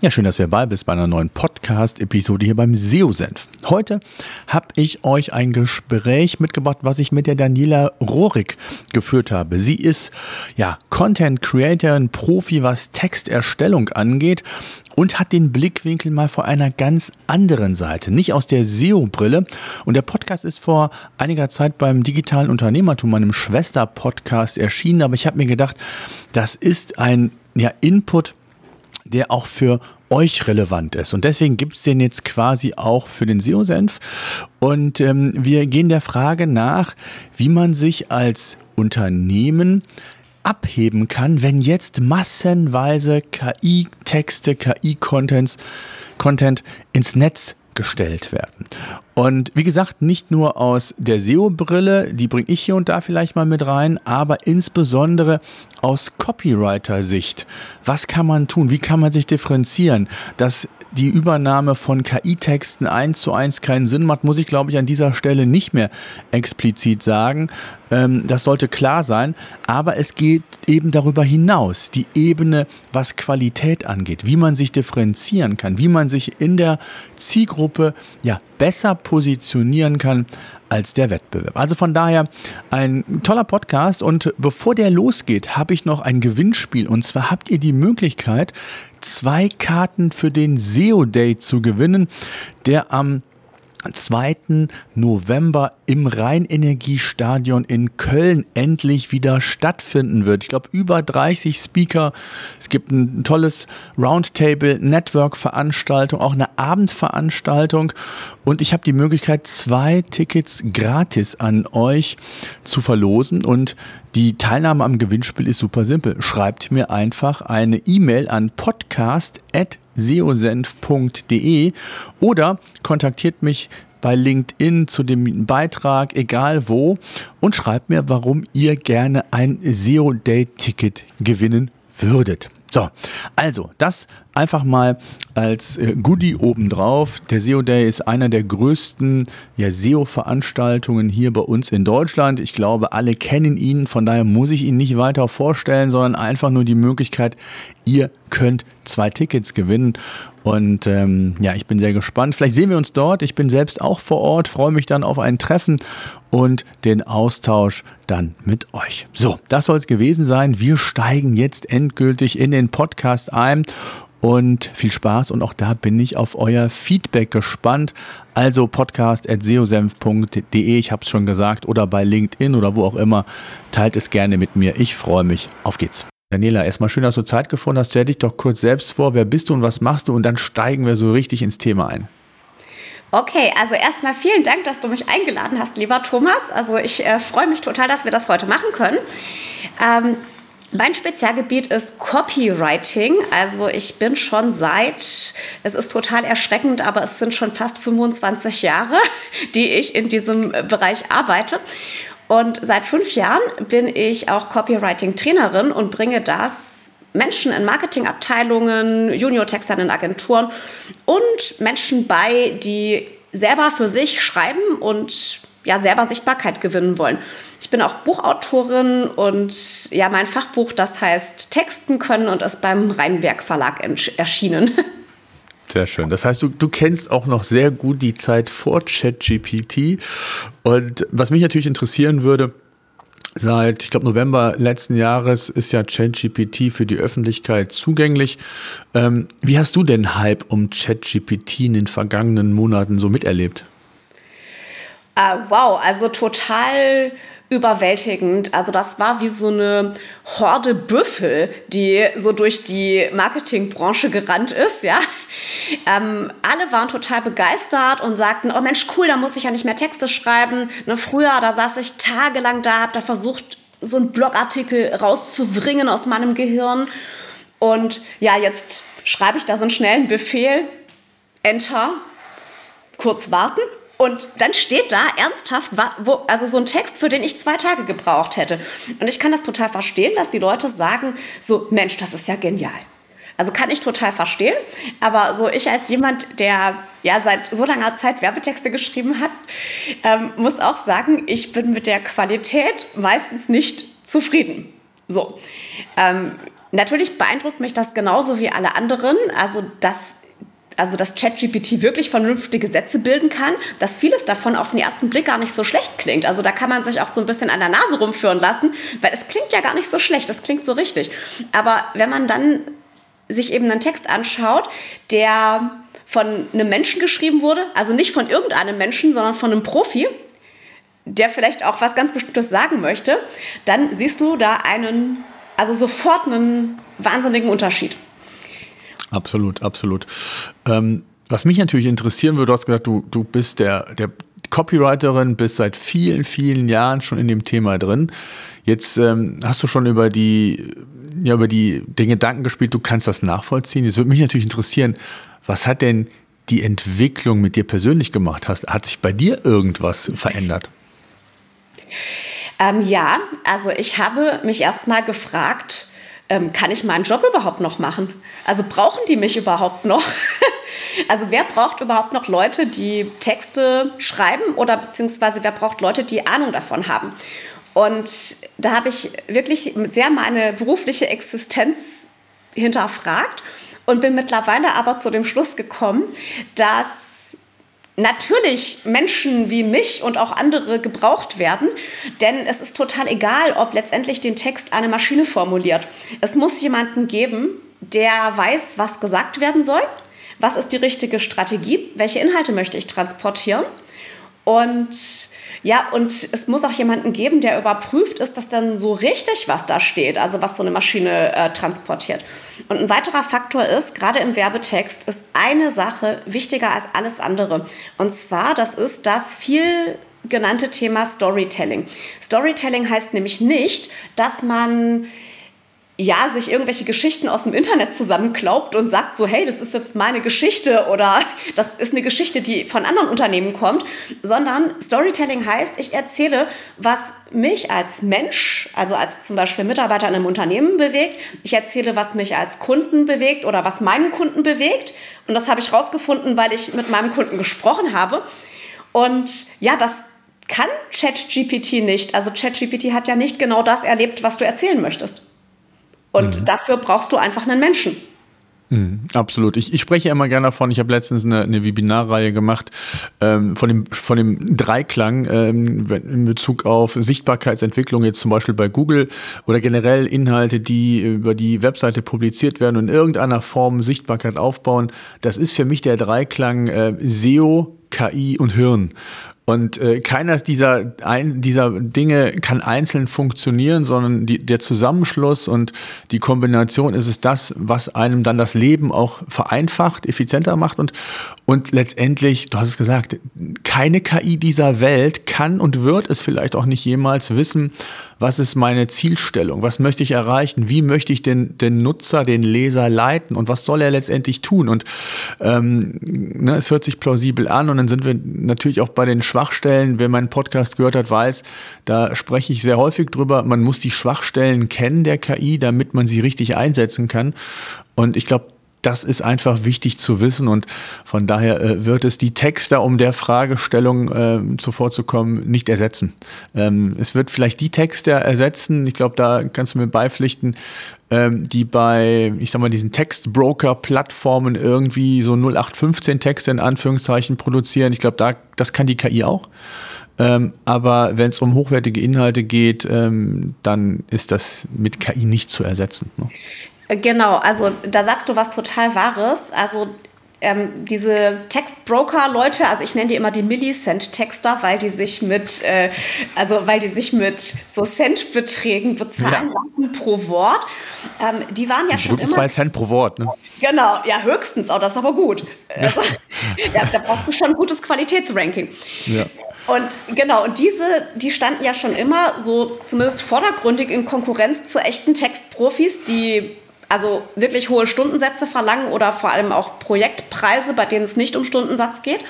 Ja, schön, dass ihr dabei bist bei einer neuen Podcast-Episode hier beim SEO-Senf. Heute habe ich euch ein Gespräch mitgebracht, was ich mit der Daniela Rohrig geführt habe. Sie ist ja Content Creator, ein Profi, was Texterstellung angeht und hat den Blickwinkel mal vor einer ganz anderen Seite, nicht aus der SEO-Brille. Und der Podcast ist vor einiger Zeit beim digitalen Unternehmertum, meinem Schwester-Podcast erschienen, aber ich habe mir gedacht, das ist ein ja, Input, der auch für euch relevant ist. Und deswegen gibt es den jetzt quasi auch für den SEO-Senf. Und ähm, wir gehen der Frage nach, wie man sich als Unternehmen abheben kann, wenn jetzt massenweise KI-Texte, KI-Contents, Content ins Netz gestellt werden. Und wie gesagt, nicht nur aus der SEO-Brille, die bringe ich hier und da vielleicht mal mit rein, aber insbesondere aus Copywriter-Sicht. Was kann man tun? Wie kann man sich differenzieren? Dass die Übernahme von KI-Texten eins zu eins keinen Sinn macht, muss ich, glaube ich, an dieser Stelle nicht mehr explizit sagen. Ähm, das sollte klar sein. Aber es geht eben darüber hinaus, die Ebene, was Qualität angeht, wie man sich differenzieren kann, wie man sich in der Zielgruppe ja besser positionieren kann als der Wettbewerb. Also von daher ein toller Podcast und bevor der losgeht, habe ich noch ein Gewinnspiel und zwar habt ihr die Möglichkeit, zwei Karten für den SEO Day zu gewinnen, der am 2. November im Rheinenergiestadion in Köln endlich wieder stattfinden wird. Ich glaube, über 30 Speaker. Es gibt ein tolles Roundtable, Network-Veranstaltung, auch eine Abendveranstaltung. Und ich habe die Möglichkeit, zwei Tickets gratis an euch zu verlosen. Und die Teilnahme am Gewinnspiel ist super simpel. Schreibt mir einfach eine E-Mail an podcast.seosenf.de oder kontaktiert mich bei LinkedIn zu dem Beitrag, egal wo, und schreibt mir, warum ihr gerne ein SEO Date Ticket gewinnen würdet. So, also das einfach mal als äh, Goodie obendrauf. Der SEO Day ist einer der größten ja, SEO-Veranstaltungen hier bei uns in Deutschland. Ich glaube, alle kennen ihn, von daher muss ich ihn nicht weiter vorstellen, sondern einfach nur die Möglichkeit, ihr könnt zwei Tickets gewinnen. Und ähm, ja, ich bin sehr gespannt. Vielleicht sehen wir uns dort. Ich bin selbst auch vor Ort, freue mich dann auf ein Treffen und den Austausch dann mit euch. So, das soll es gewesen sein. Wir steigen jetzt endgültig in den Podcast ein und viel Spaß und auch da bin ich auf euer Feedback gespannt. Also podcast.seosenf.de, ich habe es schon gesagt, oder bei LinkedIn oder wo auch immer. Teilt es gerne mit mir. Ich freue mich. Auf geht's. Daniela, erstmal schön, dass du Zeit gefunden hast. Stell dich doch kurz selbst vor. Wer bist du und was machst du? Und dann steigen wir so richtig ins Thema ein. Okay, also erstmal vielen Dank, dass du mich eingeladen hast, lieber Thomas. Also ich äh, freue mich total, dass wir das heute machen können. Ähm, mein Spezialgebiet ist Copywriting. Also ich bin schon seit, es ist total erschreckend, aber es sind schon fast 25 Jahre, die ich in diesem Bereich arbeite. Und seit fünf Jahren bin ich auch Copywriting-Trainerin und bringe das Menschen in Marketingabteilungen, Junior-Textern in Agenturen und Menschen bei, die selber für sich schreiben und ja, selber Sichtbarkeit gewinnen wollen. Ich bin auch Buchautorin und ja, mein Fachbuch, das heißt Texten können und ist beim Rheinberg Verlag erschienen. Sehr schön. Das heißt, du, du kennst auch noch sehr gut die Zeit vor ChatGPT. Und was mich natürlich interessieren würde, Seit, ich glaube, November letzten Jahres ist ja ChatGPT für die Öffentlichkeit zugänglich. Ähm, wie hast du den Hype um ChatGPT in den vergangenen Monaten so miterlebt? Uh, wow, also total überwältigend. Also das war wie so eine Horde Büffel, die so durch die Marketingbranche gerannt ist, ja. Ähm, alle waren total begeistert und sagten, oh Mensch, cool, da muss ich ja nicht mehr Texte schreiben. Ne, früher, da saß ich tagelang da, hab da versucht, so einen Blogartikel rauszubringen aus meinem Gehirn. Und ja, jetzt schreibe ich da so einen schnellen Befehl, Enter, kurz warten und dann steht da ernsthaft, wo, also so ein Text, für den ich zwei Tage gebraucht hätte. Und ich kann das total verstehen, dass die Leute sagen, so Mensch, das ist ja genial. Also kann ich total verstehen. Aber so ich als jemand, der ja seit so langer Zeit Werbetexte geschrieben hat, ähm, muss auch sagen, ich bin mit der Qualität meistens nicht zufrieden. So. Ähm, natürlich beeindruckt mich das genauso wie alle anderen. Also, dass also dass ChatGPT wirklich vernünftige Sätze bilden kann, dass vieles davon auf den ersten Blick gar nicht so schlecht klingt. Also da kann man sich auch so ein bisschen an der Nase rumführen lassen, weil es klingt ja gar nicht so schlecht, es klingt so richtig. Aber wenn man dann sich eben einen Text anschaut, der von einem Menschen geschrieben wurde, also nicht von irgendeinem Menschen, sondern von einem Profi, der vielleicht auch was ganz Bestimmtes sagen möchte, dann siehst du da einen, also sofort einen wahnsinnigen Unterschied. Absolut, absolut. Ähm, was mich natürlich interessieren würde, du hast gesagt, du, du bist der, der Copywriterin, bist seit vielen, vielen Jahren schon in dem Thema drin. Jetzt ähm, hast du schon über die, ja, über die, den Gedanken gespielt, du kannst das nachvollziehen. Jetzt würde mich natürlich interessieren, was hat denn die Entwicklung mit dir persönlich gemacht? Hast, hat sich bei dir irgendwas verändert? Ähm, ja, also ich habe mich erstmal gefragt, ähm, kann ich meinen Job überhaupt noch machen? Also brauchen die mich überhaupt noch? also wer braucht überhaupt noch Leute, die Texte schreiben oder beziehungsweise wer braucht Leute, die Ahnung davon haben? Und da habe ich wirklich sehr meine berufliche Existenz hinterfragt und bin mittlerweile aber zu dem Schluss gekommen, dass natürlich Menschen wie mich und auch andere gebraucht werden, denn es ist total egal, ob letztendlich den Text eine Maschine formuliert. Es muss jemanden geben, der weiß, was gesagt werden soll, was ist die richtige Strategie, welche Inhalte möchte ich transportieren und ja, und es muss auch jemanden geben, der überprüft, ist das dann so richtig, was da steht, also was so eine Maschine äh, transportiert. Und ein weiterer Faktor ist, gerade im Werbetext ist eine Sache wichtiger als alles andere. Und zwar, das ist das viel genannte Thema Storytelling. Storytelling heißt nämlich nicht, dass man ja, sich irgendwelche Geschichten aus dem Internet zusammenklaubt und sagt so, hey, das ist jetzt meine Geschichte oder das ist eine Geschichte, die von anderen Unternehmen kommt, sondern Storytelling heißt, ich erzähle, was mich als Mensch, also als zum Beispiel Mitarbeiter in einem Unternehmen bewegt. Ich erzähle, was mich als Kunden bewegt oder was meinen Kunden bewegt. Und das habe ich rausgefunden, weil ich mit meinem Kunden gesprochen habe. Und ja, das kann ChatGPT nicht. Also ChatGPT hat ja nicht genau das erlebt, was du erzählen möchtest. Und mhm. dafür brauchst du einfach einen Menschen. Mhm, absolut. Ich, ich spreche immer gerne davon, ich habe letztens eine, eine Webinarreihe gemacht ähm, von, dem, von dem Dreiklang ähm, in Bezug auf Sichtbarkeitsentwicklung, jetzt zum Beispiel bei Google oder generell Inhalte, die über die Webseite publiziert werden und in irgendeiner Form Sichtbarkeit aufbauen. Das ist für mich der Dreiklang äh, SEO, KI und Hirn. Und äh, keiner dieser, ein, dieser Dinge kann einzeln funktionieren, sondern die, der Zusammenschluss und die Kombination ist es das, was einem dann das Leben auch vereinfacht, effizienter macht. Und, und letztendlich, du hast es gesagt, keine KI dieser Welt kann und wird es vielleicht auch nicht jemals wissen, was ist meine Zielstellung, was möchte ich erreichen, wie möchte ich den, den Nutzer, den Leser leiten und was soll er letztendlich tun. Und ähm, ne, es hört sich plausibel an und dann sind wir natürlich auch bei den Schwachstellen. Wer meinen Podcast gehört hat, weiß, da spreche ich sehr häufig drüber. Man muss die Schwachstellen kennen der KI, damit man sie richtig einsetzen kann. Und ich glaube, das ist einfach wichtig zu wissen und von daher äh, wird es die Texte, um der Fragestellung äh, zuvorzukommen, nicht ersetzen. Ähm, es wird vielleicht die Texte ersetzen, ich glaube, da kannst du mir beipflichten, ähm, die bei, ich sag mal, diesen Textbroker-Plattformen irgendwie so 0815 Texte in Anführungszeichen produzieren. Ich glaube, da, das kann die KI auch. Ähm, aber wenn es um hochwertige Inhalte geht, ähm, dann ist das mit KI nicht zu ersetzen. Ne? Genau, also da sagst du was total Wahres. Also ähm, diese Textbroker-Leute, also ich nenne die immer die Millicent-Texter, weil die sich mit, äh, also weil die sich mit so Centbeträgen bezahlen ja. lassen pro Wort. Ähm, die waren ja schon immer. zwei Cent pro Wort, ne? Genau, ja höchstens, auch das ist aber gut. Ja. Also, ja, da brauchst du schon ein gutes Qualitätsranking. Ja. Und genau, und diese, die standen ja schon immer so zumindest vordergründig in Konkurrenz zu echten Textprofis, die also wirklich hohe Stundensätze verlangen oder vor allem auch Projektpreise, bei denen es nicht um Stundensatz geht.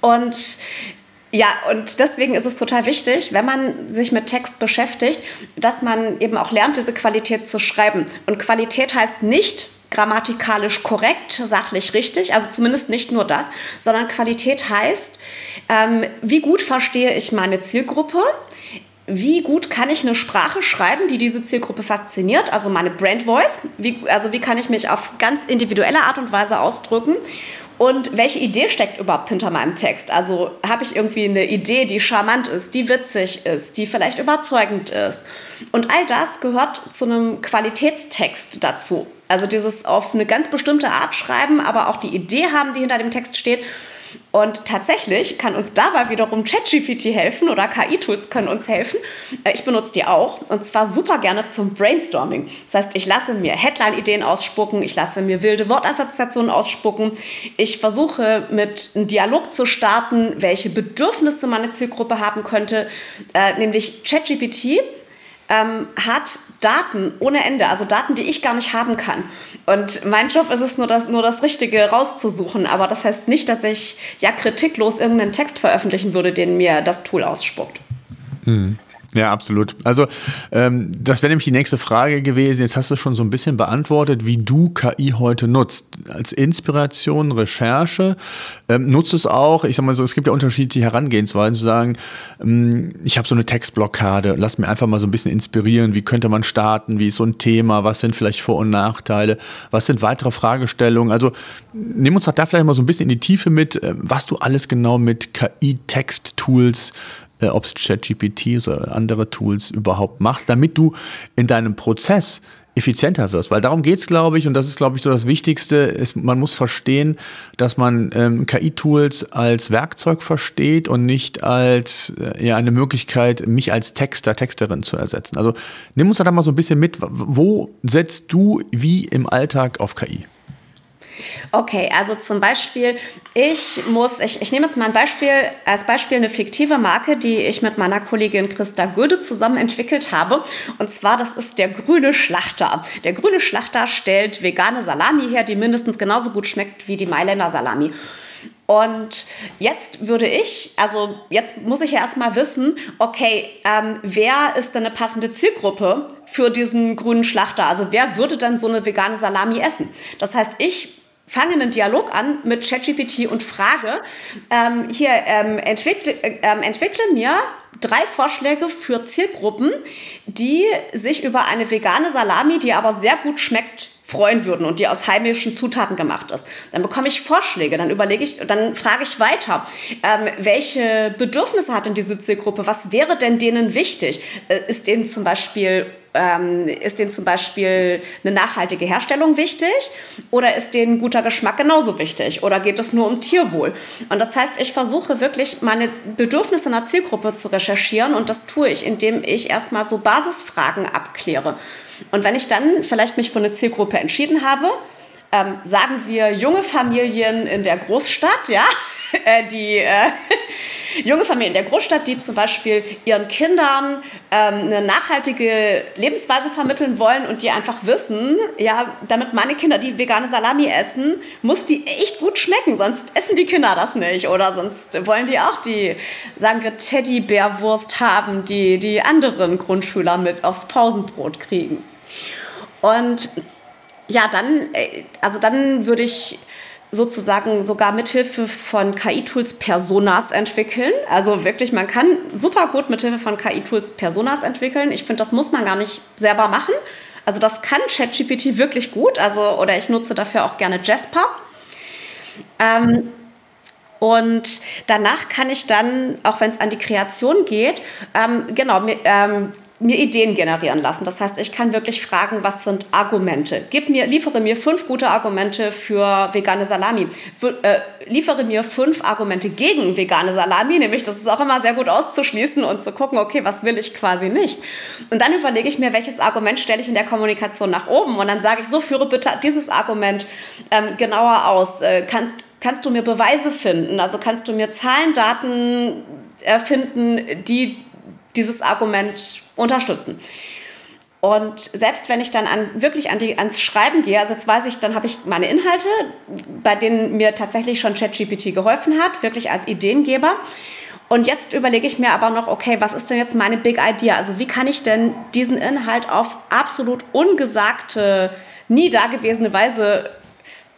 Und ja, und deswegen ist es total wichtig, wenn man sich mit Text beschäftigt, dass man eben auch lernt, diese Qualität zu schreiben. Und Qualität heißt nicht grammatikalisch korrekt, sachlich richtig, also zumindest nicht nur das, sondern Qualität heißt, ähm, wie gut verstehe ich meine Zielgruppe, wie gut kann ich eine Sprache schreiben, die diese Zielgruppe fasziniert, also meine Brand Voice, wie, also wie kann ich mich auf ganz individuelle Art und Weise ausdrücken und welche Idee steckt überhaupt hinter meinem Text? Also habe ich irgendwie eine Idee, die charmant ist, die witzig ist, die vielleicht überzeugend ist. Und all das gehört zu einem Qualitätstext dazu. Also dieses auf eine ganz bestimmte Art schreiben, aber auch die Idee haben, die hinter dem Text steht. Und tatsächlich kann uns dabei wiederum ChatGPT helfen oder KI-Tools können uns helfen. Äh, ich benutze die auch und zwar super gerne zum Brainstorming. Das heißt, ich lasse mir Headline-Ideen ausspucken, ich lasse mir wilde Wortassoziationen ausspucken. Ich versuche mit einem Dialog zu starten, welche Bedürfnisse meine Zielgruppe haben könnte, äh, nämlich ChatGPT ähm, hat Daten ohne Ende, also Daten, die ich gar nicht haben kann. Und mein Job ist es nur das, nur das Richtige rauszusuchen. Aber das heißt nicht, dass ich ja kritiklos irgendeinen Text veröffentlichen würde, den mir das Tool ausspuckt. Hm. Ja, absolut. Also ähm, das wäre nämlich die nächste Frage gewesen. Jetzt hast du schon so ein bisschen beantwortet, wie du KI heute nutzt. Als Inspiration, Recherche. Ähm, nutzt es auch, ich sag mal so, es gibt ja unterschiedliche Herangehensweisen, zu sagen, ähm, ich habe so eine Textblockade, lass mir einfach mal so ein bisschen inspirieren, wie könnte man starten, wie ist so ein Thema, was sind vielleicht Vor- und Nachteile, was sind weitere Fragestellungen. Also nimm uns doch da vielleicht mal so ein bisschen in die Tiefe mit, äh, was du alles genau mit KI-Text-Tools äh, ob es ChatGPT oder andere Tools überhaupt machst, damit du in deinem Prozess effizienter wirst. Weil darum geht es, glaube ich, und das ist, glaube ich, so das Wichtigste, ist, man muss verstehen, dass man ähm, KI-Tools als Werkzeug versteht und nicht als äh, ja, eine Möglichkeit, mich als Texter, Texterin zu ersetzen. Also nimm uns da mal so ein bisschen mit, wo setzt du wie im Alltag auf KI? Okay, also zum Beispiel, ich muss, ich, ich nehme jetzt mal ein Beispiel, als Beispiel eine fiktive Marke, die ich mit meiner Kollegin Christa Göde zusammen entwickelt habe. Und zwar, das ist der grüne Schlachter. Der grüne Schlachter stellt vegane Salami her, die mindestens genauso gut schmeckt wie die Mailänder Salami. Und jetzt würde ich, also jetzt muss ich ja erstmal wissen, okay, ähm, wer ist denn eine passende Zielgruppe für diesen grünen Schlachter? Also wer würde dann so eine vegane Salami essen? Das heißt, ich fange einen Dialog an mit ChatGPT und frage, ähm, hier ähm, entwickle, äh, ähm, entwickle mir drei Vorschläge für Zielgruppen, die sich über eine vegane Salami, die aber sehr gut schmeckt, freuen würden und die aus heimischen Zutaten gemacht ist. Dann bekomme ich Vorschläge, dann überlege ich, dann frage ich weiter, ähm, welche Bedürfnisse hat denn diese Zielgruppe? Was wäre denn denen wichtig? Äh, ist denen zum Beispiel ähm, ist denen zum Beispiel eine nachhaltige Herstellung wichtig oder ist denen guter Geschmack genauso wichtig oder geht es nur um Tierwohl? Und das heißt, ich versuche wirklich meine Bedürfnisse einer Zielgruppe zu recherchieren und das tue ich, indem ich erstmal so Basisfragen abkläre. Und wenn ich dann vielleicht mich für eine Zielgruppe entschieden habe, ähm, sagen wir junge Familien in der Großstadt, ja, die äh, junge Familien in der Großstadt, die zum Beispiel ihren Kindern ähm, eine nachhaltige Lebensweise vermitteln wollen und die einfach wissen, ja, damit meine Kinder die vegane Salami essen, muss die echt gut schmecken, sonst essen die Kinder das nicht oder sonst wollen die auch die, sagen wir, Teddybärwurst haben, die die anderen Grundschüler mit aufs Pausenbrot kriegen. Und ja, dann, äh, also dann würde ich sozusagen sogar mithilfe von KI-Tools Personas entwickeln. Also wirklich, man kann super gut mithilfe von KI-Tools Personas entwickeln. Ich finde, das muss man gar nicht selber machen. Also das kann ChatGPT wirklich gut. Also, oder ich nutze dafür auch gerne Jasper. Ähm, und danach kann ich dann, auch wenn es an die Kreation geht, ähm, genau, ähm, mir Ideen generieren lassen. Das heißt, ich kann wirklich fragen, was sind Argumente? Gib mir, liefere mir fünf gute Argumente für vegane Salami. Für, äh, liefere mir fünf Argumente gegen vegane Salami, nämlich das ist auch immer sehr gut auszuschließen und zu gucken, okay, was will ich quasi nicht. Und dann überlege ich mir, welches Argument stelle ich in der Kommunikation nach oben und dann sage ich so, führe bitte dieses Argument ähm, genauer aus. Äh, kannst, kannst du mir Beweise finden? Also kannst du mir Zahlen, Daten erfinden, die dieses Argument unterstützen. Und selbst wenn ich dann an, wirklich an die, ans Schreiben gehe, also jetzt weiß ich, dann habe ich meine Inhalte, bei denen mir tatsächlich schon ChatGPT geholfen hat, wirklich als Ideengeber. Und jetzt überlege ich mir aber noch, okay, was ist denn jetzt meine Big Idea? Also wie kann ich denn diesen Inhalt auf absolut ungesagte, nie dagewesene Weise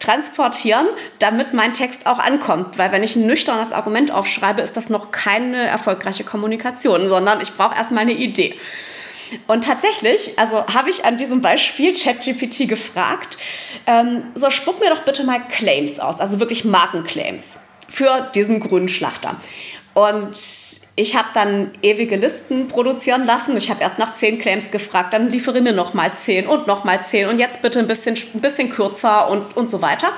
transportieren, damit mein Text auch ankommt. Weil wenn ich ein nüchternes Argument aufschreibe, ist das noch keine erfolgreiche Kommunikation, sondern ich brauche erstmal eine Idee. Und tatsächlich, also habe ich an diesem Beispiel ChatGPT gefragt, ähm, so spuck mir doch bitte mal Claims aus, also wirklich Markenclaims für diesen grünen Schlachter. Und ich habe dann ewige Listen produzieren lassen. Ich habe erst nach zehn Claims gefragt, dann liefere mir noch mal zehn und noch mal zehn und jetzt bitte ein bisschen, ein bisschen kürzer und, und so weiter.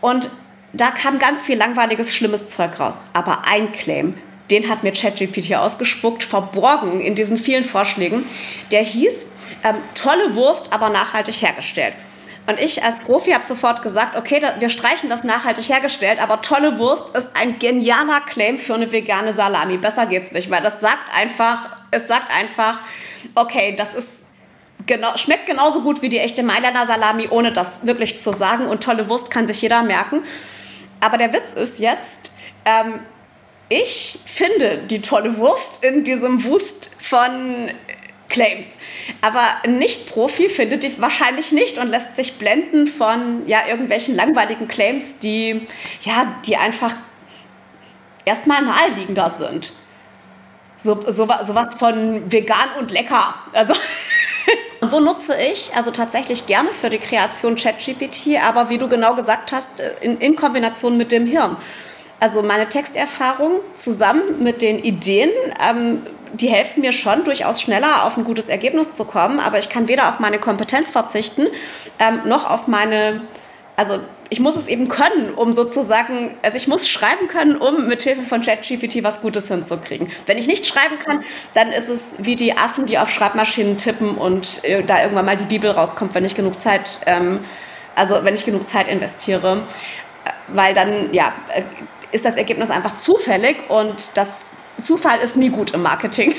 Und da kam ganz viel langweiliges, schlimmes Zeug raus. Aber ein Claim, den hat mir ChatGPT ausgespuckt, verborgen in diesen vielen Vorschlägen. Der hieß, ähm, tolle Wurst, aber nachhaltig hergestellt. Und ich als Profi habe sofort gesagt, okay, da, wir streichen das nachhaltig hergestellt, aber tolle Wurst ist ein genialer Claim für eine vegane Salami. Besser geht's nicht, weil das sagt einfach, es sagt einfach, okay, das ist genau, schmeckt genauso gut wie die echte Mailänder Salami, ohne das wirklich zu sagen. Und tolle Wurst kann sich jeder merken. Aber der Witz ist jetzt, ähm, ich finde die tolle Wurst in diesem Wust von Claims. Aber ein Nicht-Profi findet die wahrscheinlich nicht und lässt sich blenden von ja, irgendwelchen langweiligen Claims, die, ja, die einfach erstmal naheliegender sind. So, so, sowas von vegan und lecker. Also. Und so nutze ich also tatsächlich gerne für die Kreation ChatGPT, aber wie du genau gesagt hast, in, in Kombination mit dem Hirn. Also meine Texterfahrung zusammen mit den Ideen ähm, die helfen mir schon, durchaus schneller auf ein gutes Ergebnis zu kommen, aber ich kann weder auf meine Kompetenz verzichten, ähm, noch auf meine, also ich muss es eben können, um sozusagen, also ich muss schreiben können, um mit Hilfe von ChatGPT was Gutes hinzukriegen. Wenn ich nicht schreiben kann, dann ist es wie die Affen, die auf Schreibmaschinen tippen und äh, da irgendwann mal die Bibel rauskommt, wenn ich genug Zeit, ähm, also wenn ich genug Zeit investiere, äh, weil dann, ja, äh, ist das Ergebnis einfach zufällig und das Zufall ist nie gut im Marketing.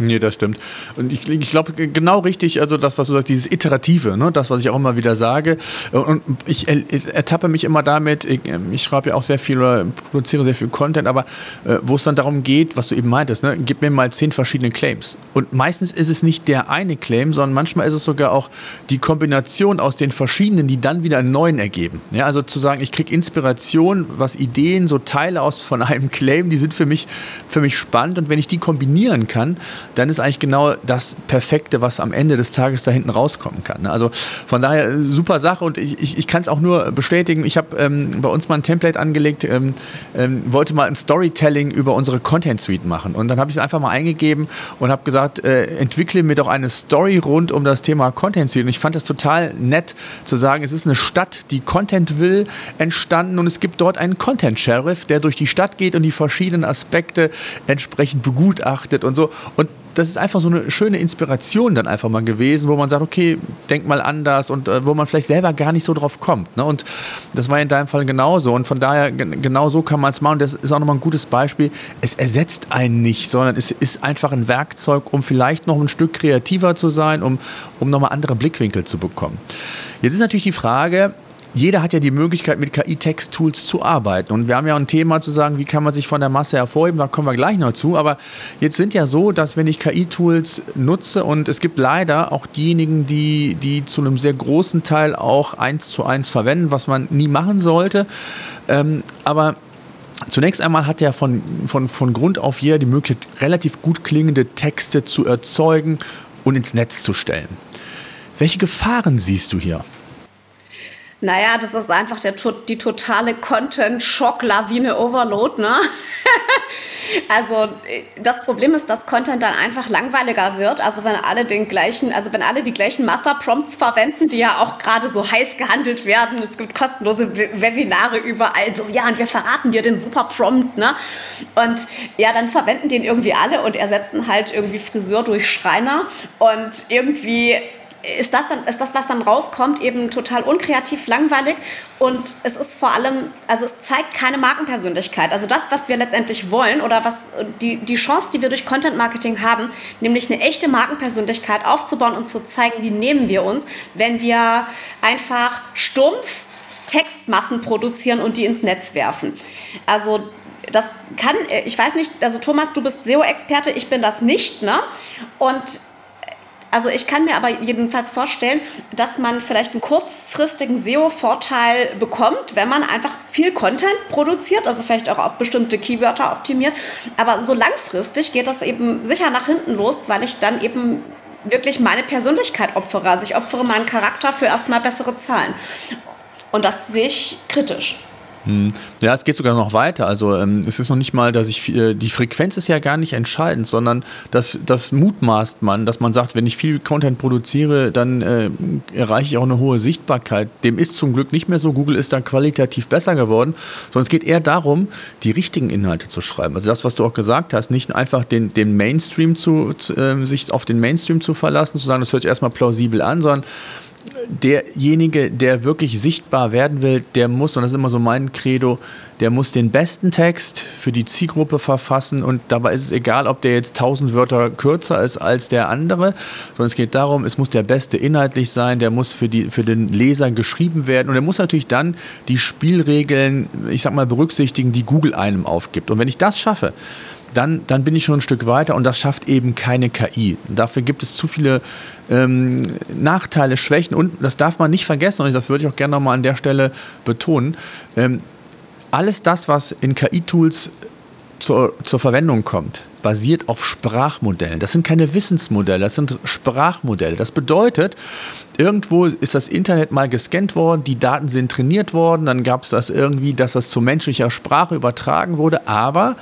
Nee, das stimmt. Und ich, ich glaube, genau richtig, also das, was du sagst, dieses Iterative, ne, das, was ich auch immer wieder sage. Und ich ertappe mich immer damit, ich, ich schreibe ja auch sehr viel oder produziere sehr viel Content, aber äh, wo es dann darum geht, was du eben meintest, ne, gib mir mal zehn verschiedene Claims. Und meistens ist es nicht der eine Claim, sondern manchmal ist es sogar auch die Kombination aus den verschiedenen, die dann wieder einen neuen ergeben. Ja, also zu sagen, ich kriege Inspiration, was Ideen, so Teile aus von einem Claim, die sind für mich, für mich spannend. Und wenn ich die kombinieren kann, dann ist eigentlich genau das Perfekte, was am Ende des Tages da hinten rauskommen kann. Ne? Also von daher super Sache und ich, ich, ich kann es auch nur bestätigen. Ich habe ähm, bei uns mal ein Template angelegt, ähm, ähm, wollte mal ein Storytelling über unsere Content Suite machen und dann habe ich es einfach mal eingegeben und habe gesagt, äh, entwickle mir doch eine Story rund um das Thema Content Suite und ich fand es total nett zu sagen, es ist eine Stadt, die Content will, entstanden und es gibt dort einen Content Sheriff, der durch die Stadt geht und die verschiedenen Aspekte entsprechend begutachtet und so und das ist einfach so eine schöne Inspiration dann einfach mal gewesen, wo man sagt, okay, denk mal anders und äh, wo man vielleicht selber gar nicht so drauf kommt. Ne? Und das war in deinem Fall genauso. Und von daher, genau so kann man es machen. Das ist auch nochmal ein gutes Beispiel. Es ersetzt einen nicht, sondern es ist einfach ein Werkzeug, um vielleicht noch ein Stück kreativer zu sein, um, um nochmal andere Blickwinkel zu bekommen. Jetzt ist natürlich die Frage, jeder hat ja die Möglichkeit, mit KI-Text-Tools zu arbeiten. Und wir haben ja ein Thema zu sagen, wie kann man sich von der Masse hervorheben, da kommen wir gleich noch zu. Aber jetzt sind ja so, dass wenn ich KI-Tools nutze und es gibt leider auch diejenigen, die, die zu einem sehr großen Teil auch eins zu eins verwenden, was man nie machen sollte. Ähm, aber Zunächst einmal hat ja von, von, von Grund auf jeder die Möglichkeit, relativ gut klingende Texte zu erzeugen und ins Netz zu stellen. Welche Gefahren siehst du hier? Naja, das ist einfach der, die totale Content-Schock-Lawine-Overload. Ne? also das Problem ist, dass Content dann einfach langweiliger wird. Also wenn alle den gleichen, also wenn alle die gleichen Master-Prompts verwenden, die ja auch gerade so heiß gehandelt werden. Es gibt kostenlose Webinare überall. So, ja, und wir verraten dir den super Prompt. Ne? Und ja, dann verwenden den irgendwie alle und ersetzen halt irgendwie Friseur durch Schreiner. Und irgendwie ist das, dann, ist das, was dann rauskommt, eben total unkreativ, langweilig und es ist vor allem, also es zeigt keine Markenpersönlichkeit. Also das, was wir letztendlich wollen oder was die, die Chance, die wir durch Content Marketing haben, nämlich eine echte Markenpersönlichkeit aufzubauen und zu zeigen, die nehmen wir uns, wenn wir einfach stumpf Textmassen produzieren und die ins Netz werfen. Also das kann, ich weiß nicht, also Thomas, du bist SEO-Experte, ich bin das nicht, ne? Und also ich kann mir aber jedenfalls vorstellen, dass man vielleicht einen kurzfristigen SEO-Vorteil bekommt, wenn man einfach viel Content produziert, also vielleicht auch auf bestimmte Keywörter optimiert. Aber so langfristig geht das eben sicher nach hinten los, weil ich dann eben wirklich meine Persönlichkeit opfere. Also ich opfere meinen Charakter für erstmal bessere Zahlen. Und das sehe ich kritisch. Hm. Ja, es geht sogar noch weiter. Also ähm, es ist noch nicht mal, dass ich äh, die Frequenz ist ja gar nicht entscheidend, sondern das, das mutmaßt man, dass man sagt, wenn ich viel Content produziere, dann äh, erreiche ich auch eine hohe Sichtbarkeit. Dem ist zum Glück nicht mehr so. Google ist da qualitativ besser geworden, sondern es geht eher darum, die richtigen Inhalte zu schreiben. Also das, was du auch gesagt hast, nicht einfach den, den Mainstream zu, äh, sich auf den Mainstream zu verlassen, zu sagen, das hört sich erstmal plausibel an, sondern derjenige, der wirklich sichtbar werden will, der muss, und das ist immer so mein Credo, der muss den besten Text für die Zielgruppe verfassen und dabei ist es egal, ob der jetzt 1000 Wörter kürzer ist als der andere, sondern es geht darum, es muss der beste inhaltlich sein, der muss für, die, für den Leser geschrieben werden und er muss natürlich dann die Spielregeln, ich sag mal, berücksichtigen, die Google einem aufgibt. Und wenn ich das schaffe, dann, dann bin ich schon ein Stück weiter und das schafft eben keine KI. Dafür gibt es zu viele ähm, Nachteile, Schwächen und das darf man nicht vergessen und das würde ich auch gerne nochmal an der Stelle betonen. Ähm, alles das, was in KI-Tools zur, zur Verwendung kommt, basiert auf Sprachmodellen. Das sind keine Wissensmodelle, das sind Sprachmodelle. Das bedeutet, irgendwo ist das Internet mal gescannt worden, die Daten sind trainiert worden, dann gab es das irgendwie, dass das zu menschlicher Sprache übertragen wurde, aber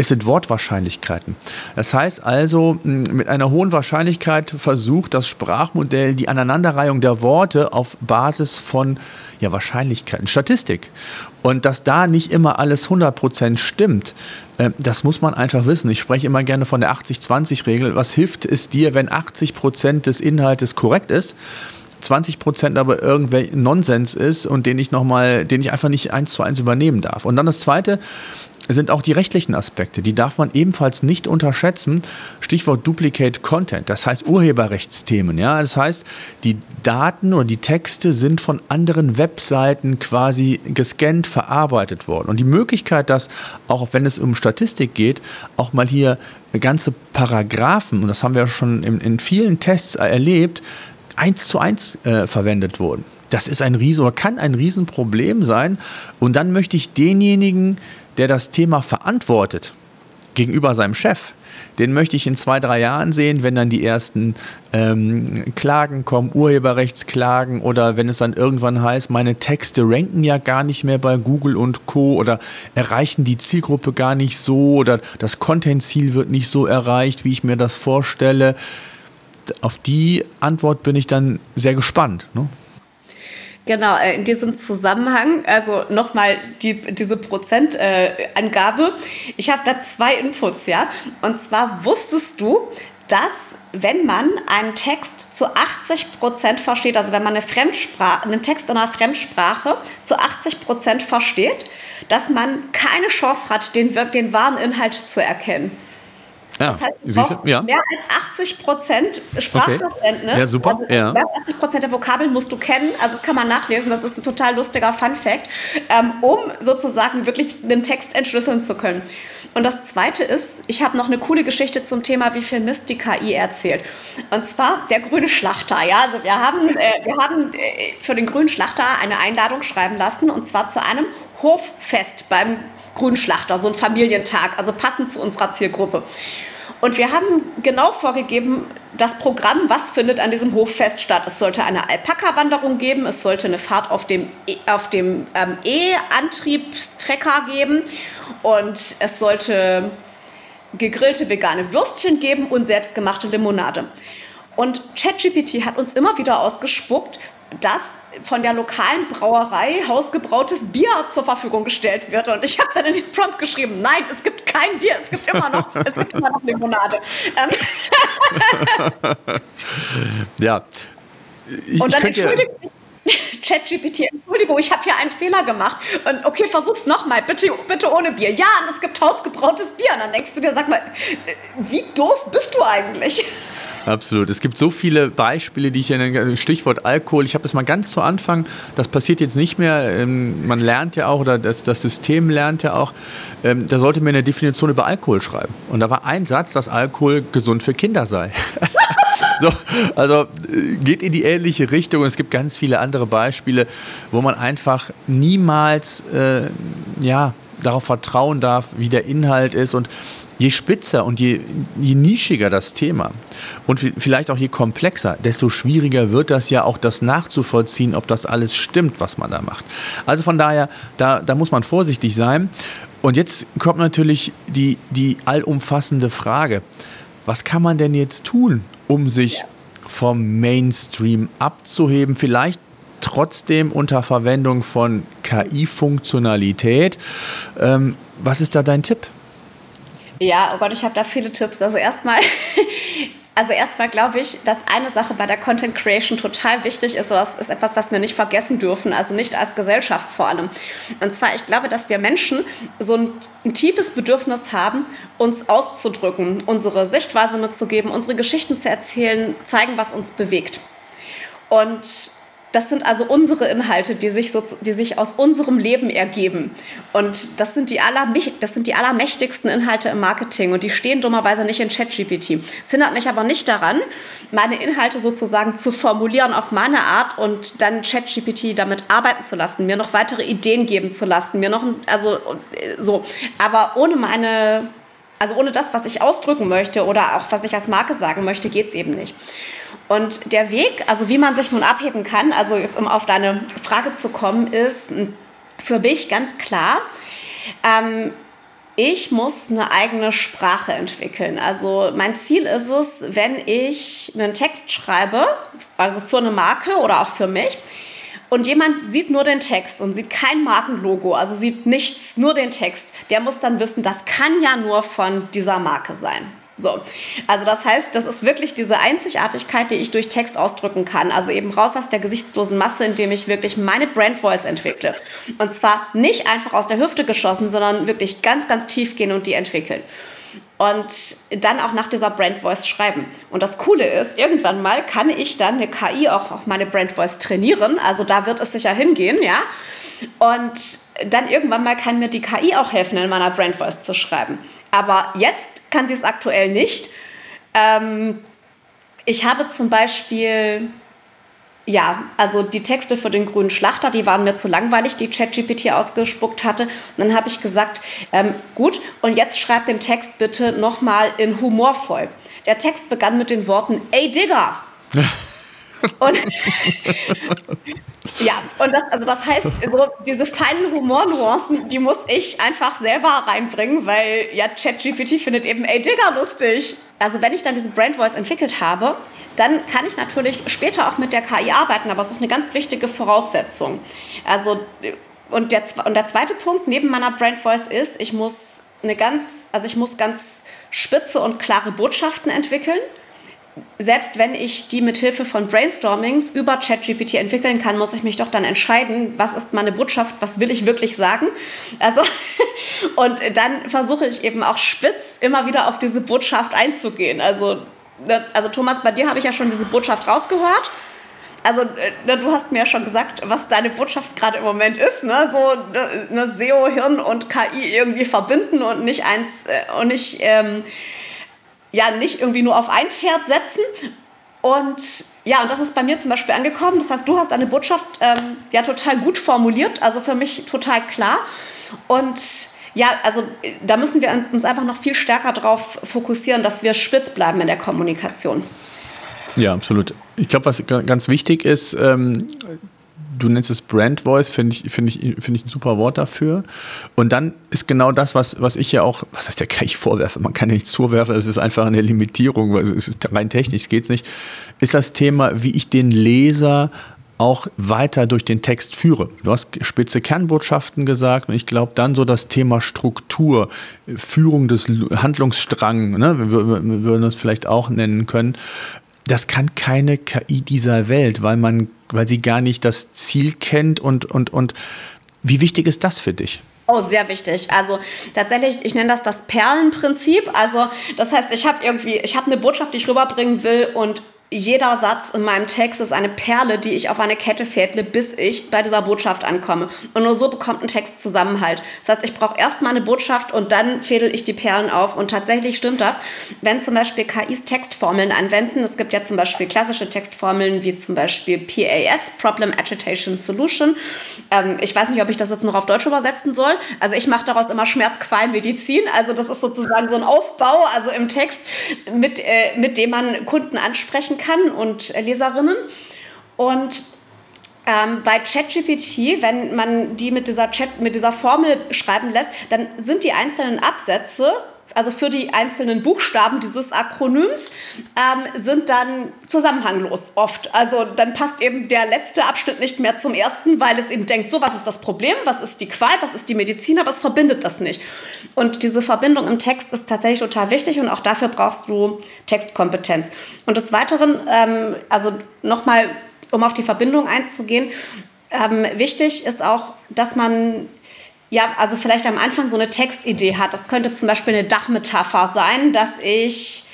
es sind Wortwahrscheinlichkeiten. Das heißt also, mit einer hohen Wahrscheinlichkeit versucht das Sprachmodell die Aneinanderreihung der Worte auf Basis von ja, Wahrscheinlichkeiten, Statistik. Und dass da nicht immer alles 100% stimmt, äh, das muss man einfach wissen. Ich spreche immer gerne von der 80-20-Regel. Was hilft es dir, wenn 80% des Inhaltes korrekt ist? 20% aber irgendwelcher Nonsens ist und den ich nochmal, den ich einfach nicht eins zu eins übernehmen darf. Und dann das zweite, sind auch die rechtlichen Aspekte. Die darf man ebenfalls nicht unterschätzen. Stichwort Duplicate Content, das heißt Urheberrechtsthemen. Ja? Das heißt, die Daten oder die Texte sind von anderen Webseiten quasi gescannt, verarbeitet worden. Und die Möglichkeit, dass, auch wenn es um Statistik geht, auch mal hier ganze Paragraphen, und das haben wir schon in, in vielen Tests erlebt, eins zu eins äh, verwendet wurden. Das ist ein Riesen oder kann ein Riesenproblem sein. Und dann möchte ich denjenigen, der das Thema verantwortet gegenüber seinem Chef, den möchte ich in zwei, drei Jahren sehen, wenn dann die ersten ähm, Klagen kommen, Urheberrechtsklagen oder wenn es dann irgendwann heißt, meine Texte ranken ja gar nicht mehr bei Google und Co. oder erreichen die Zielgruppe gar nicht so oder das Content-Ziel wird nicht so erreicht, wie ich mir das vorstelle. Auf die Antwort bin ich dann sehr gespannt. Ne? Genau, äh, in diesem Zusammenhang, also nochmal die, diese Prozentangabe. Äh, ich habe da zwei Inputs, ja. Und zwar wusstest du, dass wenn man einen Text zu 80 Prozent versteht, also wenn man eine Fremdsprache, einen Text in einer Fremdsprache zu 80 Prozent versteht, dass man keine Chance hat, den, den wahren Inhalt zu erkennen. Ja. Das heißt, du brauchst ja. mehr als 80 Prozent Sprachverständnis. Okay. Ja, super. Also ja. Mehr als 80 Prozent der Vokabeln musst du kennen. Also das kann man nachlesen. Das ist ein total lustiger Fun-Fact, ähm, um sozusagen wirklich einen Text entschlüsseln zu können. Und das Zweite ist, ich habe noch eine coole Geschichte zum Thema, wie viel Mist die KI erzählt. Und zwar der grüne Schlachter. Ja, also wir haben, äh, wir haben äh, für den grünen Schlachter eine Einladung schreiben lassen und zwar zu einem Hoffest beim Grünschlachter, so ein Familientag, also passend zu unserer Zielgruppe. Und wir haben genau vorgegeben, das Programm, was findet an diesem Hoffest statt. Es sollte eine Alpaka-Wanderung geben, es sollte eine Fahrt auf dem, e, auf dem ähm, E-Antriebstrecker geben und es sollte gegrillte vegane Würstchen geben und selbstgemachte Limonade. Und ChatGPT hat uns immer wieder ausgespuckt, dass von der lokalen Brauerei hausgebrautes Bier zur Verfügung gestellt wird. Und ich habe dann in den Prompt geschrieben, nein, es gibt kein Bier, es gibt immer noch, es gibt immer noch Limonade. Ähm. ja, ich, und dann entschuldigt sich ChatGPT, Entschuldigung, ich habe hier einen Fehler gemacht. Und okay, versuch's nochmal, bitte, bitte ohne Bier. Ja, und es gibt hausgebrautes Bier. Und dann denkst du dir, sag mal, äh, wie doof bist du eigentlich? Absolut. Es gibt so viele Beispiele, die ich in Stichwort Alkohol. Ich habe das mal ganz zu Anfang. Das passiert jetzt nicht mehr. Ähm, man lernt ja auch oder das, das System lernt ja auch. Ähm, da sollte mir eine Definition über Alkohol schreiben. Und da war ein Satz, dass Alkohol gesund für Kinder sei. so, also äh, geht in die ähnliche Richtung. Es gibt ganz viele andere Beispiele, wo man einfach niemals äh, ja, darauf vertrauen darf, wie der Inhalt ist. Und je spitzer und je, je nischiger das Thema und vielleicht auch je komplexer, desto schwieriger wird das ja auch, das nachzuvollziehen, ob das alles stimmt, was man da macht. Also von daher, da, da muss man vorsichtig sein. Und jetzt kommt natürlich die, die allumfassende Frage, was kann man denn jetzt tun, um sich vom Mainstream abzuheben? Vielleicht trotzdem unter Verwendung von KI-Funktionalität. Ähm, was ist da dein Tipp? Ja, oh Gott, ich habe da viele Tipps. Also erstmal, also erstmal glaube ich, dass eine Sache bei der Content Creation total wichtig ist, das ist etwas, was wir nicht vergessen dürfen, also nicht als Gesellschaft vor allem. Und zwar, ich glaube, dass wir Menschen so ein, ein tiefes Bedürfnis haben, uns auszudrücken, unsere Sichtweise mitzugeben, unsere Geschichten zu erzählen, zeigen, was uns bewegt. Und das sind also unsere Inhalte, die sich, so, die sich aus unserem Leben ergeben. Und das sind, die aller, das sind die allermächtigsten Inhalte im Marketing und die stehen dummerweise nicht in ChatGPT. Es hindert mich aber nicht daran, meine Inhalte sozusagen zu formulieren auf meine Art und dann ChatGPT damit arbeiten zu lassen, mir noch weitere Ideen geben zu lassen, mir noch, also so. Aber ohne meine, also ohne das, was ich ausdrücken möchte oder auch was ich als Marke sagen möchte, geht es eben nicht. Und der Weg, also wie man sich nun abheben kann, also jetzt um auf deine Frage zu kommen, ist für mich ganz klar, ähm, ich muss eine eigene Sprache entwickeln. Also mein Ziel ist es, wenn ich einen Text schreibe, also für eine Marke oder auch für mich, und jemand sieht nur den Text und sieht kein Markenlogo, also sieht nichts, nur den Text, der muss dann wissen, das kann ja nur von dieser Marke sein. So, also das heißt, das ist wirklich diese Einzigartigkeit, die ich durch Text ausdrücken kann. Also eben raus aus der gesichtslosen Masse, indem ich wirklich meine Brand Voice entwickle. Und zwar nicht einfach aus der Hüfte geschossen, sondern wirklich ganz, ganz tief gehen und die entwickeln. Und dann auch nach dieser Brand Voice schreiben. Und das Coole ist, irgendwann mal kann ich dann eine KI auch auf meine Brand Voice trainieren. Also da wird es sicher hingehen, ja. Und dann irgendwann mal kann mir die KI auch helfen, in meiner Brand Voice zu schreiben. Aber jetzt kann sie es aktuell nicht. Ähm, ich habe zum Beispiel, ja, also die Texte für den grünen Schlachter, die waren mir zu langweilig, die ChatGPT ausgespuckt hatte. Und dann habe ich gesagt, ähm, gut, und jetzt schreib den Text bitte nochmal in humorvoll. Der Text begann mit den Worten, ey Digger. Und ja, und das, also das heißt, so diese feinen Humornuancen, die muss ich einfach selber reinbringen, weil ja ChatGPT findet eben, ey Digga, lustig. Also wenn ich dann diese Brand Voice entwickelt habe, dann kann ich natürlich später auch mit der KI arbeiten, aber es ist eine ganz wichtige Voraussetzung. Also und der, und der zweite Punkt neben meiner Brand Voice ist, ich muss eine ganz, also ich muss ganz spitze und klare Botschaften entwickeln selbst wenn ich die mit Hilfe von Brainstormings über ChatGPT entwickeln kann, muss ich mich doch dann entscheiden, was ist meine Botschaft, was will ich wirklich sagen. Also, und dann versuche ich eben auch spitz immer wieder auf diese Botschaft einzugehen. Also, ne, also Thomas, bei dir habe ich ja schon diese Botschaft rausgehört. Also, ne, du hast mir ja schon gesagt, was deine Botschaft gerade im Moment ist, ne? So eine SEO, Hirn und KI irgendwie verbinden und nicht eins äh, und nicht ähm, ja nicht irgendwie nur auf ein Pferd setzen. Und ja, und das ist bei mir zum Beispiel angekommen. Das heißt, du hast eine Botschaft ähm, ja total gut formuliert, also für mich total klar. Und ja, also da müssen wir uns einfach noch viel stärker darauf fokussieren, dass wir spitz bleiben in der Kommunikation. Ja, absolut. Ich glaube, was ganz wichtig ist, ähm, du nennst es Brand Voice, finde ich, find ich, find ich ein super Wort dafür. Und dann ist genau das, was, was ich ja auch, was heißt der kann ich vorwerfe? Man kann ja nichts vorwerfen, es ist einfach eine Limitierung, weil es ist rein technisch, geht es nicht, ist das Thema, wie ich den Leser auch weiter durch den Text führe. Du hast spitze Kernbotschaften gesagt und ich glaube dann so das Thema Struktur, Führung des Handlungsstrangs, ne, wir, wir würden das vielleicht auch nennen können, das kann keine KI dieser Welt, weil man, weil sie gar nicht das Ziel kennt und, und, und wie wichtig ist das für dich? Oh, sehr wichtig. Also tatsächlich, ich nenne das das Perlenprinzip. Also das heißt, ich habe irgendwie, ich habe eine Botschaft, die ich rüberbringen will und jeder Satz in meinem Text ist eine Perle, die ich auf eine Kette fädle, bis ich bei dieser Botschaft ankomme. Und nur so bekommt ein Text Zusammenhalt. Das heißt, ich brauche erstmal eine Botschaft und dann fädel ich die Perlen auf. Und tatsächlich stimmt das, wenn zum Beispiel KIs Textformeln anwenden. Es gibt ja zum Beispiel klassische Textformeln wie zum Beispiel PAS, Problem Agitation Solution. Ähm, ich weiß nicht, ob ich das jetzt noch auf Deutsch übersetzen soll. Also ich mache daraus immer Schmerzqualmedizin. Also das ist sozusagen so ein Aufbau, also im Text, mit, äh, mit dem man Kunden ansprechen kann und Leserinnen. Und ähm, bei ChatGPT, wenn man die mit dieser, Chat, mit dieser Formel schreiben lässt, dann sind die einzelnen Absätze also für die einzelnen Buchstaben dieses Akronyms, ähm, sind dann zusammenhanglos oft. Also dann passt eben der letzte Abschnitt nicht mehr zum ersten, weil es eben denkt, so, was ist das Problem, was ist die Qual, was ist die Medizin, aber es verbindet das nicht. Und diese Verbindung im Text ist tatsächlich total wichtig und auch dafür brauchst du Textkompetenz. Und des Weiteren, ähm, also nochmal, um auf die Verbindung einzugehen, ähm, wichtig ist auch, dass man ja, also vielleicht am Anfang so eine Textidee hat. Das könnte zum Beispiel eine Dachmetapher sein, dass ich,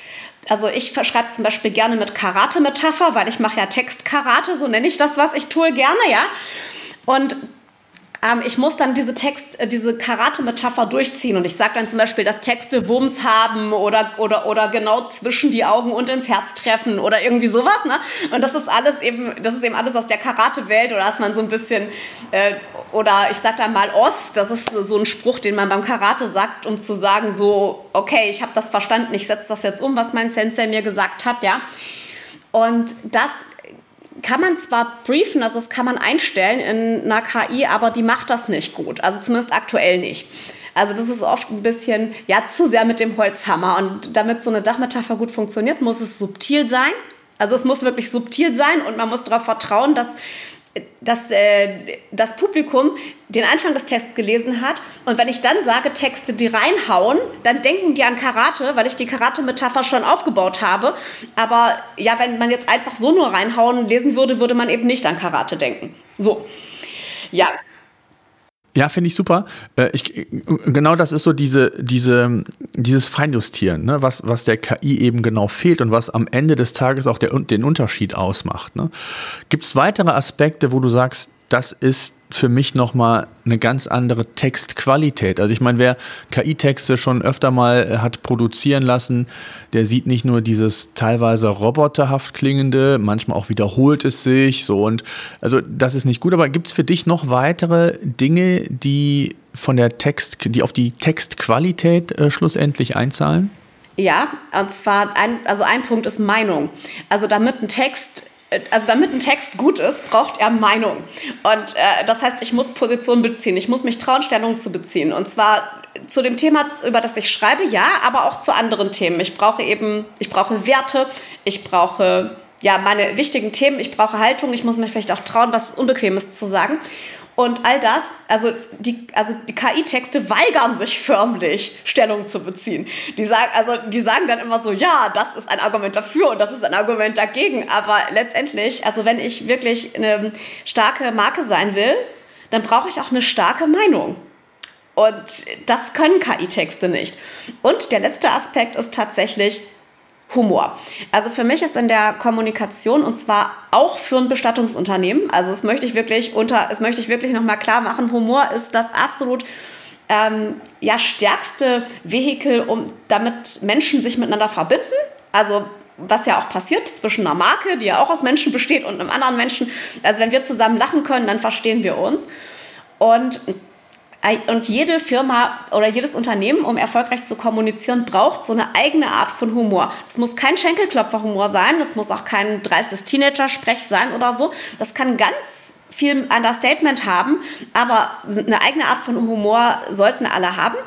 also ich schreibe zum Beispiel gerne mit Karate-Metapher, weil ich mache ja Text-Karate, so nenne ich das, was ich tue, gerne, ja. Und ähm, ich muss dann diese Text, äh, diese Karate-Metapher durchziehen und ich sage dann zum Beispiel, dass Texte Wumms haben oder, oder, oder genau zwischen die Augen und ins Herz treffen oder irgendwie sowas. Ne? Und das ist alles eben, das ist eben alles aus der Karate-Welt oder dass man so ein bisschen, äh, oder ich sage dann mal Ost, das ist so ein Spruch, den man beim Karate sagt, um zu sagen, so, okay, ich habe das verstanden, ich setze das jetzt um, was mein Sensei mir gesagt hat, ja. Und das kann man zwar briefen, also das kann man einstellen in einer KI, aber die macht das nicht gut. Also zumindest aktuell nicht. Also das ist oft ein bisschen, ja, zu sehr mit dem Holzhammer. Und damit so eine Dachmetapher gut funktioniert, muss es subtil sein. Also es muss wirklich subtil sein und man muss darauf vertrauen, dass dass äh, das Publikum den Anfang des Texts gelesen hat und wenn ich dann sage Texte, die reinhauen, dann denken die an Karate, weil ich die Karate-Metapher schon aufgebaut habe. Aber ja, wenn man jetzt einfach so nur reinhauen lesen würde, würde man eben nicht an Karate denken. So. Ja, ja, finde ich super. Äh, ich, genau das ist so diese, diese, dieses Feinjustieren, ne? was, was der KI eben genau fehlt und was am Ende des Tages auch der, den Unterschied ausmacht. Ne? Gibt es weitere Aspekte, wo du sagst, das ist für mich nochmal eine ganz andere Textqualität. Also ich meine, wer KI-Texte schon öfter mal äh, hat produzieren lassen, der sieht nicht nur dieses teilweise roboterhaft klingende, manchmal auch wiederholt es sich so und also das ist nicht gut. Aber gibt es für dich noch weitere Dinge, die von der Text, die auf die Textqualität äh, schlussendlich einzahlen? Ja, und zwar ein, also ein Punkt ist Meinung. Also damit ein Text also damit ein Text gut ist, braucht er Meinung. Und äh, das heißt, ich muss Position beziehen. Ich muss mich trauen, Stellung zu beziehen. Und zwar zu dem Thema, über das ich schreibe, ja, aber auch zu anderen Themen. Ich brauche eben, ich brauche Werte, ich brauche ja meine wichtigen Themen, ich brauche Haltung, ich muss mich vielleicht auch trauen, was Unbequemes zu sagen. Und all das, also die, also die KI-Texte weigern sich förmlich, Stellung zu beziehen. Die sagen, also die sagen dann immer so, ja, das ist ein Argument dafür und das ist ein Argument dagegen. Aber letztendlich, also wenn ich wirklich eine starke Marke sein will, dann brauche ich auch eine starke Meinung. Und das können KI-Texte nicht. Und der letzte Aspekt ist tatsächlich, Humor. Also für mich ist in der Kommunikation und zwar auch für ein Bestattungsunternehmen, also das möchte ich wirklich unter, das möchte ich wirklich nochmal klar machen, Humor ist das absolut ähm, ja, stärkste Vehikel, um damit Menschen sich miteinander verbinden. Also was ja auch passiert zwischen einer Marke, die ja auch aus Menschen besteht, und einem anderen Menschen. Also wenn wir zusammen lachen können, dann verstehen wir uns. Und und jede Firma oder jedes Unternehmen, um erfolgreich zu kommunizieren, braucht so eine eigene Art von Humor. Das muss kein Schenkelklopfer-Humor sein, das muss auch kein dreistes Teenager-Sprech sein oder so. Das kann ganz viel Understatement haben, aber eine eigene Art von Humor sollten alle haben.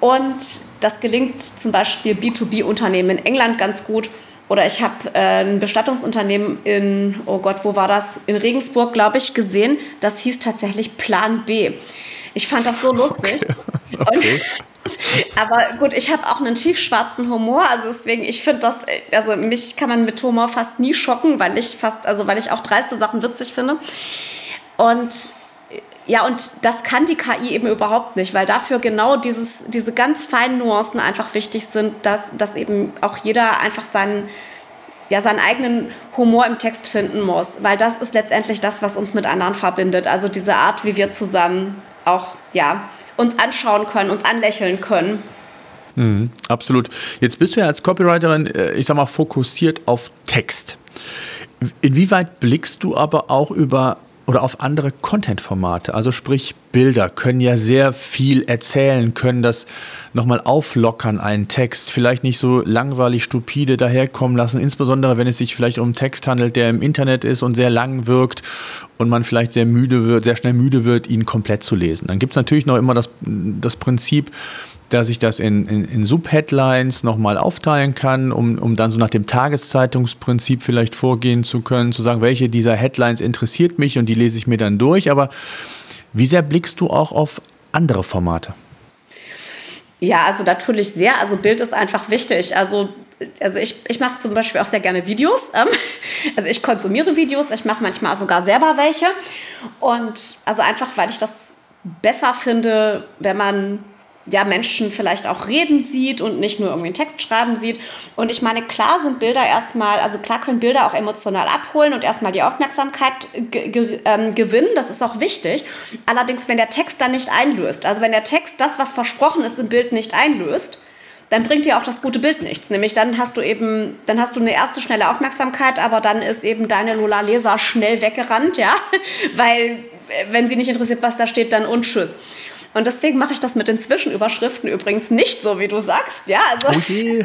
Und das gelingt zum Beispiel B2B-Unternehmen in England ganz gut. Oder ich habe äh, ein Bestattungsunternehmen in, oh Gott, wo war das? In Regensburg, glaube ich, gesehen. Das hieß tatsächlich Plan B. Ich fand das so lustig. Okay. Okay. Aber gut, ich habe auch einen tiefschwarzen Humor, also deswegen, ich finde das, also mich kann man mit Humor fast nie schocken, weil ich fast, also weil ich auch dreiste Sachen witzig finde. Und ja, und das kann die KI eben überhaupt nicht, weil dafür genau dieses, diese ganz feinen Nuancen einfach wichtig sind, dass, dass eben auch jeder einfach seinen, ja, seinen eigenen Humor im Text finden muss, weil das ist letztendlich das, was uns mit anderen verbindet. Also diese Art, wie wir zusammen auch, ja, uns anschauen können, uns anlächeln können. Mhm, absolut. Jetzt bist du ja als Copywriterin, äh, ich sag mal, fokussiert auf Text. Inwieweit blickst du aber auch über oder auf andere Content-Formate. Also sprich, Bilder können ja sehr viel erzählen, können das nochmal auflockern, einen Text, vielleicht nicht so langweilig, stupide daherkommen lassen, insbesondere wenn es sich vielleicht um einen Text handelt, der im Internet ist und sehr lang wirkt und man vielleicht sehr müde wird, sehr schnell müde wird, ihn komplett zu lesen. Dann gibt es natürlich noch immer das, das Prinzip, dass ich das in, in, in Subheadlines nochmal aufteilen kann, um, um dann so nach dem Tageszeitungsprinzip vielleicht vorgehen zu können, zu sagen, welche dieser Headlines interessiert mich und die lese ich mir dann durch. Aber wie sehr blickst du auch auf andere Formate? Ja, also natürlich sehr. Also Bild ist einfach wichtig. Also, also ich, ich mache zum Beispiel auch sehr gerne Videos. Ähm, also ich konsumiere Videos, ich mache manchmal sogar selber welche. Und also einfach, weil ich das besser finde, wenn man ja, Menschen vielleicht auch reden sieht und nicht nur irgendwie einen Text schreiben sieht. Und ich meine, klar sind Bilder erstmal, also klar können Bilder auch emotional abholen und erstmal die Aufmerksamkeit ähm, gewinnen. Das ist auch wichtig. Allerdings, wenn der Text dann nicht einlöst, also wenn der Text das, was versprochen ist, im Bild nicht einlöst, dann bringt dir auch das gute Bild nichts. Nämlich dann hast du eben, dann hast du eine erste schnelle Aufmerksamkeit, aber dann ist eben deine Lola Leser schnell weggerannt, ja, weil äh, wenn sie nicht interessiert, was da steht, dann und tschüss. Und deswegen mache ich das mit den Zwischenüberschriften übrigens nicht so, wie du sagst. Ja, also. Okay.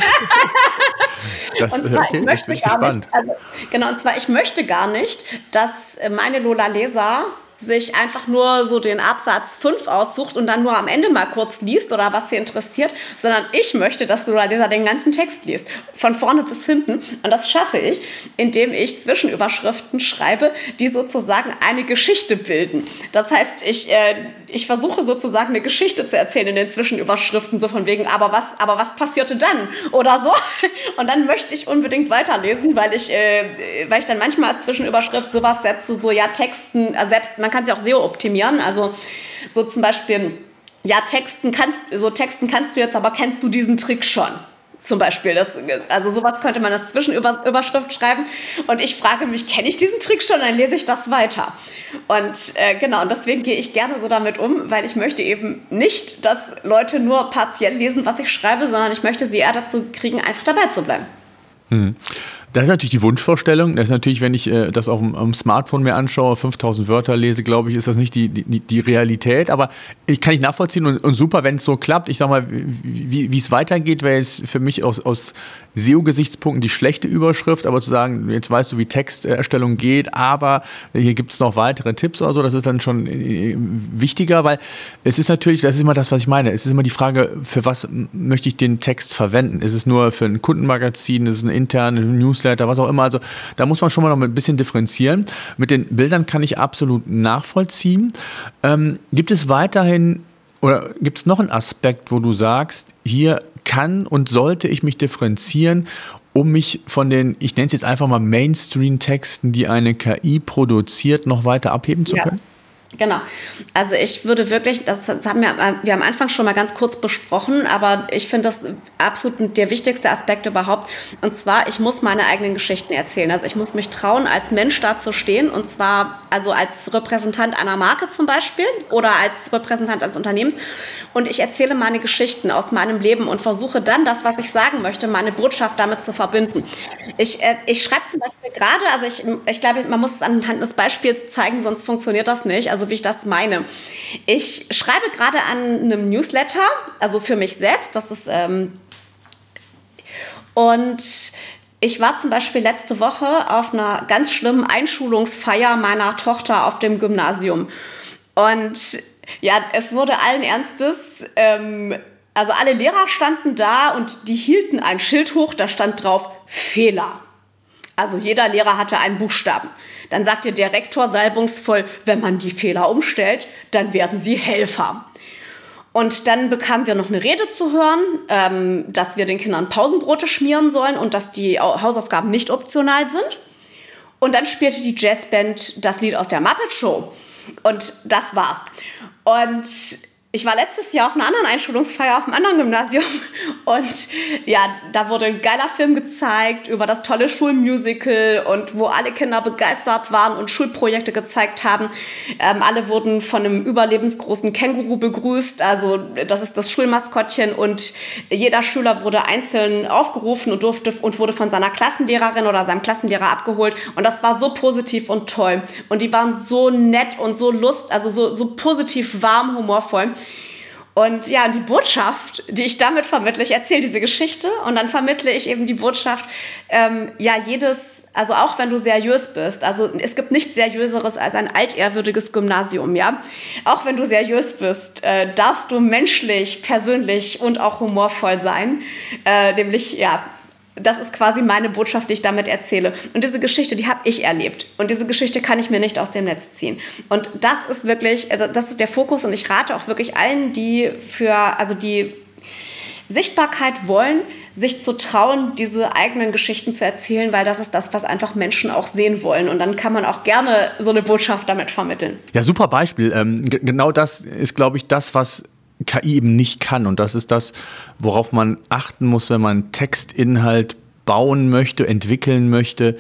das, und zwar, okay, ich möchte gar gespannt. nicht, also, genau, und zwar, ich möchte gar nicht, dass meine Lola Leser sich einfach nur so den Absatz 5 aussucht und dann nur am Ende mal kurz liest oder was sie interessiert, sondern ich möchte, dass du Leser den ganzen Text liest, von vorne bis hinten. Und das schaffe ich, indem ich Zwischenüberschriften schreibe, die sozusagen eine Geschichte bilden. Das heißt, ich, äh, ich versuche sozusagen eine Geschichte zu erzählen in den Zwischenüberschriften, so von wegen, aber was, aber was passierte dann? Oder so. Und dann möchte ich unbedingt weiterlesen, weil ich, äh, weil ich dann manchmal als Zwischenüberschrift sowas setze, so ja, Texten, äh, selbst man kann ja auch SEO optimieren. Also so zum Beispiel, ja, Texten kannst, so Texten kannst du jetzt, aber kennst du diesen Trick schon? Zum Beispiel. Das, also sowas könnte man als Zwischenüberschrift schreiben. Und ich frage mich, kenne ich diesen Trick schon? Dann lese ich das weiter. Und äh, genau, und deswegen gehe ich gerne so damit um, weil ich möchte eben nicht, dass Leute nur partiell lesen, was ich schreibe, sondern ich möchte sie eher dazu kriegen, einfach dabei zu bleiben. Mhm. Das ist natürlich die Wunschvorstellung. Das ist natürlich, wenn ich äh, das auf dem, Smartphone mir anschaue, 5000 Wörter lese, glaube ich, ist das nicht die, die, die Realität. Aber ich kann ich nachvollziehen und, und super, wenn es so klappt. Ich sag mal, wie es weitergeht, wäre es für mich aus, aus SEO-Gesichtspunkten die schlechte Überschrift, aber zu sagen, jetzt weißt du, wie Texterstellung geht, aber hier gibt es noch weitere Tipps oder so, das ist dann schon äh, wichtiger, weil es ist natürlich, das ist immer das, was ich meine, es ist immer die Frage, für was möchte ich den Text verwenden? Ist es nur für ein Kundenmagazin, ist es ein interne Newsletter, was auch immer, also da muss man schon mal noch ein bisschen differenzieren. Mit den Bildern kann ich absolut nachvollziehen. Ähm, gibt es weiterhin oder gibt es noch einen Aspekt, wo du sagst, hier kann und sollte ich mich differenzieren, um mich von den, ich nenne es jetzt einfach mal Mainstream-Texten, die eine KI produziert, noch weiter abheben zu können? Genau. Also ich würde wirklich, das, haben wir, wir am Anfang schon mal ganz kurz besprochen, aber ich finde das absolut der wichtigste Aspekt überhaupt. Und zwar, ich muss meine eigenen Geschichten erzählen. Also ich muss mich trauen, als Mensch da zu stehen und zwar also als Repräsentant einer Marke zum Beispiel oder als Repräsentant eines Unternehmens. Und ich erzähle meine Geschichten aus meinem Leben und versuche dann das, was ich sagen möchte, meine Botschaft damit zu verbinden. Ich, äh, ich schreibe zum Beispiel gerade, also ich, ich glaube, man muss es anhand des Beispiels zeigen, sonst funktioniert das nicht. Also wie ich das meine. Ich schreibe gerade an einem Newsletter, also für mich selbst. Das ist ähm und ich war zum Beispiel letzte Woche auf einer ganz schlimmen Einschulungsfeier meiner Tochter auf dem Gymnasium. Und ja, es wurde allen Ernstes, ähm, also alle Lehrer standen da und die hielten ein Schild hoch, da stand drauf Fehler. Also jeder Lehrer hatte einen Buchstaben. Dann sagte der Rektor salbungsvoll, wenn man die Fehler umstellt, dann werden sie Helfer. Und dann bekamen wir noch eine Rede zu hören, ähm, dass wir den Kindern Pausenbrote schmieren sollen und dass die Hausaufgaben nicht optional sind. Und dann spielte die Jazzband das Lied aus der Muppet Show. Und das war's. Und ich war letztes Jahr auf einer anderen Einschulungsfeier auf einem anderen Gymnasium. Und ja, da wurde ein geiler Film gezeigt über das tolle Schulmusical und wo alle Kinder begeistert waren und Schulprojekte gezeigt haben. Ähm, alle wurden von einem überlebensgroßen Känguru begrüßt, also das ist das Schulmaskottchen. Und jeder Schüler wurde einzeln aufgerufen und durfte und wurde von seiner Klassenlehrerin oder seinem Klassenlehrer abgeholt. Und das war so positiv und toll. Und die waren so nett und so lust, also so, so positiv warm, humorvoll. Und ja, die Botschaft, die ich damit vermittle, ich erzähle diese Geschichte und dann vermittle ich eben die Botschaft, ähm, ja, jedes, also auch wenn du seriös bist, also es gibt nichts seriöseres als ein altehrwürdiges Gymnasium, ja. Auch wenn du seriös bist, äh, darfst du menschlich, persönlich und auch humorvoll sein, äh, nämlich, ja, das ist quasi meine Botschaft, die ich damit erzähle. Und diese Geschichte, die habe ich erlebt. Und diese Geschichte kann ich mir nicht aus dem Netz ziehen. Und das ist wirklich, also das ist der Fokus. Und ich rate auch wirklich allen, die für, also die Sichtbarkeit wollen, sich zu trauen, diese eigenen Geschichten zu erzählen, weil das ist das, was einfach Menschen auch sehen wollen. Und dann kann man auch gerne so eine Botschaft damit vermitteln. Ja, super Beispiel. Ähm, genau das ist, glaube ich, das, was KI eben nicht kann. Und das ist das, worauf man achten muss, wenn man Textinhalt bauen möchte, entwickeln möchte,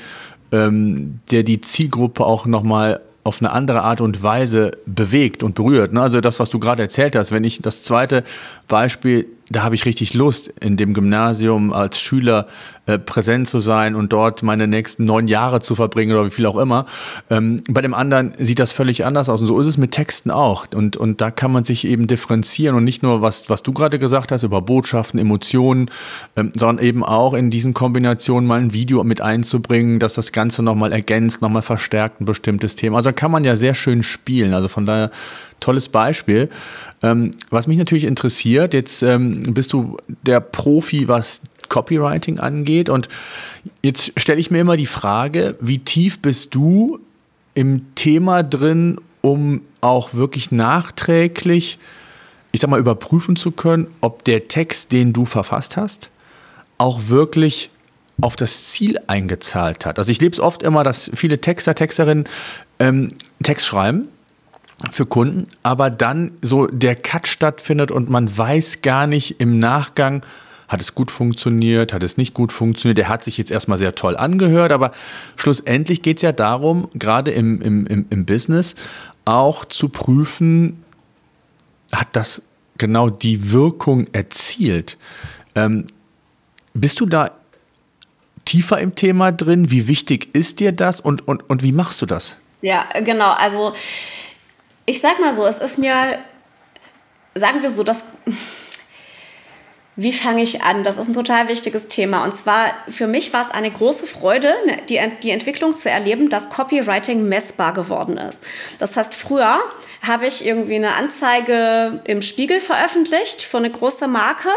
ähm, der die Zielgruppe auch nochmal auf eine andere Art und Weise bewegt und berührt. Ne? Also das, was du gerade erzählt hast, wenn ich das zweite Beispiel da habe ich richtig Lust, in dem Gymnasium als Schüler äh, präsent zu sein und dort meine nächsten neun Jahre zu verbringen oder wie viel auch immer. Ähm, bei dem anderen sieht das völlig anders aus. Und so ist es mit Texten auch. Und, und da kann man sich eben differenzieren und nicht nur, was, was du gerade gesagt hast, über Botschaften, Emotionen, ähm, sondern eben auch in diesen Kombinationen mal ein Video mit einzubringen, dass das Ganze nochmal ergänzt, nochmal verstärkt ein bestimmtes Thema. Also kann man ja sehr schön spielen. Also von daher tolles Beispiel. Ähm, was mich natürlich interessiert, jetzt ähm, bist du der Profi, was Copywriting angeht. Und jetzt stelle ich mir immer die Frage, wie tief bist du im Thema drin, um auch wirklich nachträglich, ich sag mal, überprüfen zu können, ob der Text, den du verfasst hast, auch wirklich auf das Ziel eingezahlt hat. Also ich lebe es oft immer, dass viele Texter, Texterinnen ähm, Text schreiben für Kunden, aber dann so der Cut stattfindet und man weiß gar nicht im Nachgang, hat es gut funktioniert, hat es nicht gut funktioniert. Der hat sich jetzt erstmal sehr toll angehört, aber schlussendlich geht es ja darum, gerade im, im, im, Business auch zu prüfen, hat das genau die Wirkung erzielt. Ähm, bist du da tiefer im Thema drin? Wie wichtig ist dir das und, und, und wie machst du das? Ja, genau. Also ich sag mal so, es ist mir, sagen wir so, das. Wie fange ich an? Das ist ein total wichtiges Thema. Und zwar für mich war es eine große Freude, ne, die, die Entwicklung zu erleben, dass Copywriting messbar geworden ist. Das heißt, früher habe ich irgendwie eine Anzeige im Spiegel veröffentlicht für eine große Marke.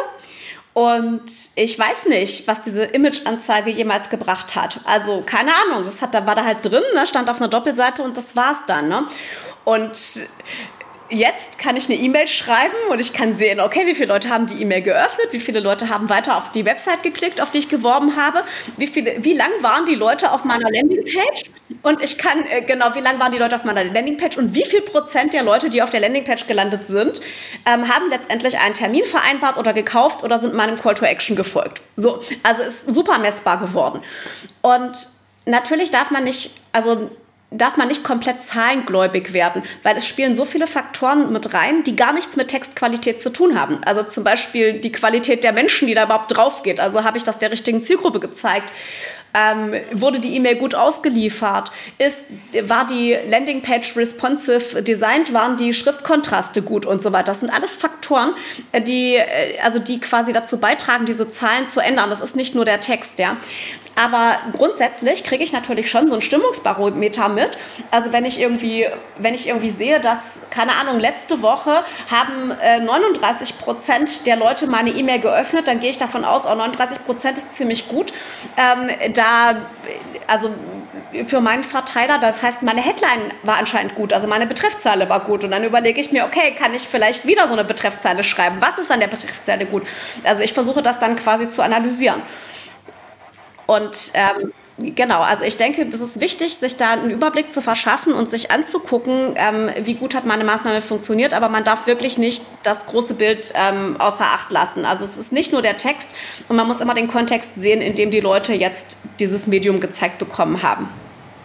Und ich weiß nicht, was diese Image-Anzeige jemals gebracht hat. Also keine Ahnung, das hat, da war da halt drin, ne, stand auf einer Doppelseite und das war's dann. Ne? Und jetzt kann ich eine E-Mail schreiben und ich kann sehen, okay, wie viele Leute haben die E-Mail geöffnet, wie viele Leute haben weiter auf die Website geklickt, auf die ich geworben habe, wie, viele, wie lang waren die Leute auf meiner Landingpage und ich kann, äh, genau, wie lang waren die Leute auf meiner Landingpage und wie viel Prozent der Leute, die auf der Landingpage gelandet sind, ähm, haben letztendlich einen Termin vereinbart oder gekauft oder sind meinem Call to Action gefolgt. So, also ist super messbar geworden. Und natürlich darf man nicht, also darf man nicht komplett zahlengläubig werden, weil es spielen so viele Faktoren mit rein, die gar nichts mit Textqualität zu tun haben. Also zum Beispiel die Qualität der Menschen, die da überhaupt drauf geht. Also habe ich das der richtigen Zielgruppe gezeigt? Ähm, wurde die E-Mail gut ausgeliefert? Ist, war die Landingpage responsive designed? Waren die Schriftkontraste gut und so weiter? Das sind alles Faktoren, äh, die, äh, also die quasi dazu beitragen, diese Zahlen zu ändern. Das ist nicht nur der Text, ja. Aber grundsätzlich kriege ich natürlich schon so ein Stimmungsbarometer mit. Also wenn ich irgendwie, wenn ich irgendwie sehe, dass, keine Ahnung, letzte Woche haben äh, 39 Prozent der Leute meine E-Mail geöffnet, dann gehe ich davon aus, oh, 39 Prozent ist ziemlich gut. Ähm, da also für meinen Verteiler, das heißt, meine Headline war anscheinend gut, also meine Betreffzeile war gut. Und dann überlege ich mir, okay, kann ich vielleicht wieder so eine Betreffzeile schreiben? Was ist an der Betreffzeile gut? Also ich versuche das dann quasi zu analysieren. Und ähm, Genau, also ich denke, das ist wichtig, sich da einen Überblick zu verschaffen und sich anzugucken, ähm, wie gut hat meine Maßnahme funktioniert, aber man darf wirklich nicht das große Bild ähm, außer Acht lassen. Also es ist nicht nur der Text und man muss immer den Kontext sehen, in dem die Leute jetzt dieses Medium gezeigt bekommen haben.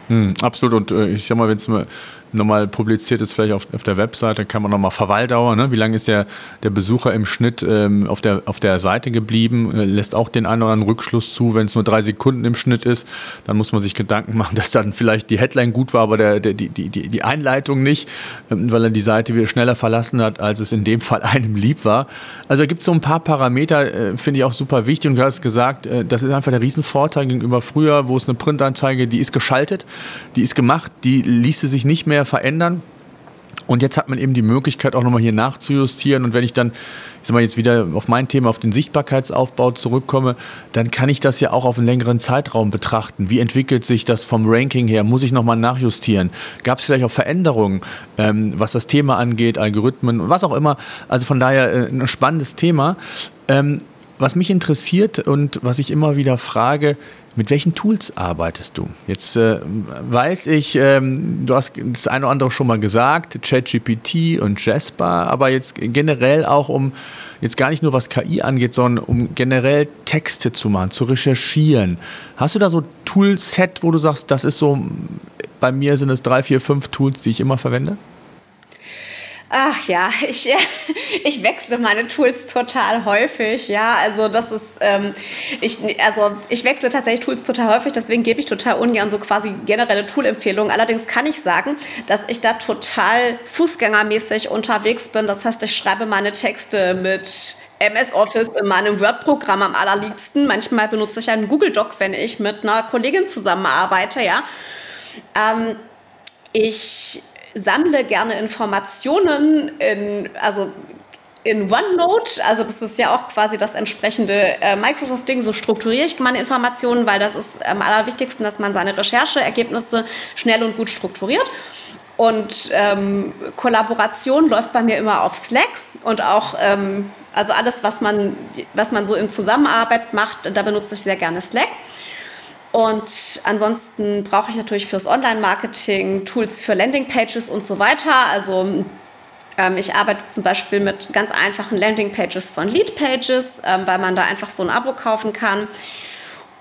Hm, absolut und äh, ich sag mal, wenn es nochmal publiziert ist, vielleicht auf, auf der Webseite, kann man nochmal Verweildauer, ne? wie lange ist der, der Besucher im Schnitt ähm, auf, der, auf der Seite geblieben, äh, lässt auch den einen oder anderen Rückschluss zu, wenn es nur drei Sekunden im Schnitt ist, dann muss man sich Gedanken machen, dass dann vielleicht die Headline gut war, aber der, der, die, die, die Einleitung nicht, ähm, weil er die Seite wieder schneller verlassen hat, als es in dem Fall einem lieb war. Also da gibt es so ein paar Parameter, äh, finde ich auch super wichtig und du hast gesagt, äh, das ist einfach der Riesenvorteil gegenüber früher, wo es eine Printanzeige, die ist geschaltet, die ist gemacht, die ließe sich nicht mehr verändern. Und jetzt hat man eben die Möglichkeit, auch nochmal hier nachzujustieren. Und wenn ich dann, ich sag mal, jetzt wieder auf mein Thema, auf den Sichtbarkeitsaufbau zurückkomme, dann kann ich das ja auch auf einen längeren Zeitraum betrachten. Wie entwickelt sich das vom Ranking her? Muss ich nochmal nachjustieren? Gab es vielleicht auch Veränderungen, ähm, was das Thema angeht, Algorithmen und was auch immer? Also von daher äh, ein spannendes Thema. Ähm, was mich interessiert und was ich immer wieder frage, mit welchen Tools arbeitest du? Jetzt äh, weiß ich, ähm, du hast das eine oder andere schon mal gesagt, ChatGPT und Jasper, aber jetzt generell auch um, jetzt gar nicht nur was KI angeht, sondern um generell Texte zu machen, zu recherchieren. Hast du da so Toolset, wo du sagst, das ist so, bei mir sind es drei, vier, fünf Tools, die ich immer verwende? Ach ja, ich, ich wechsle meine Tools total häufig. Ja, also das ist, ähm, ich, also ich wechsle tatsächlich Tools total häufig, deswegen gebe ich total ungern so quasi generelle Tool-Empfehlungen. Allerdings kann ich sagen, dass ich da total fußgängermäßig unterwegs bin. Das heißt, ich schreibe meine Texte mit MS Office in meinem Word-Programm am allerliebsten. Manchmal benutze ich einen Google Doc, wenn ich mit einer Kollegin zusammenarbeite, ja. Ähm, ich sammle gerne Informationen in, also in OneNote, also das ist ja auch quasi das entsprechende äh, Microsoft-Ding, so strukturiere ich meine Informationen, weil das ist am allerwichtigsten, dass man seine Rechercheergebnisse schnell und gut strukturiert. Und ähm, Kollaboration läuft bei mir immer auf Slack und auch, ähm, also alles, was man, was man so in Zusammenarbeit macht, da benutze ich sehr gerne Slack. Und ansonsten brauche ich natürlich fürs Online-Marketing Tools für Landingpages und so weiter. Also ähm, ich arbeite zum Beispiel mit ganz einfachen Landingpages von Leadpages, ähm, weil man da einfach so ein Abo kaufen kann.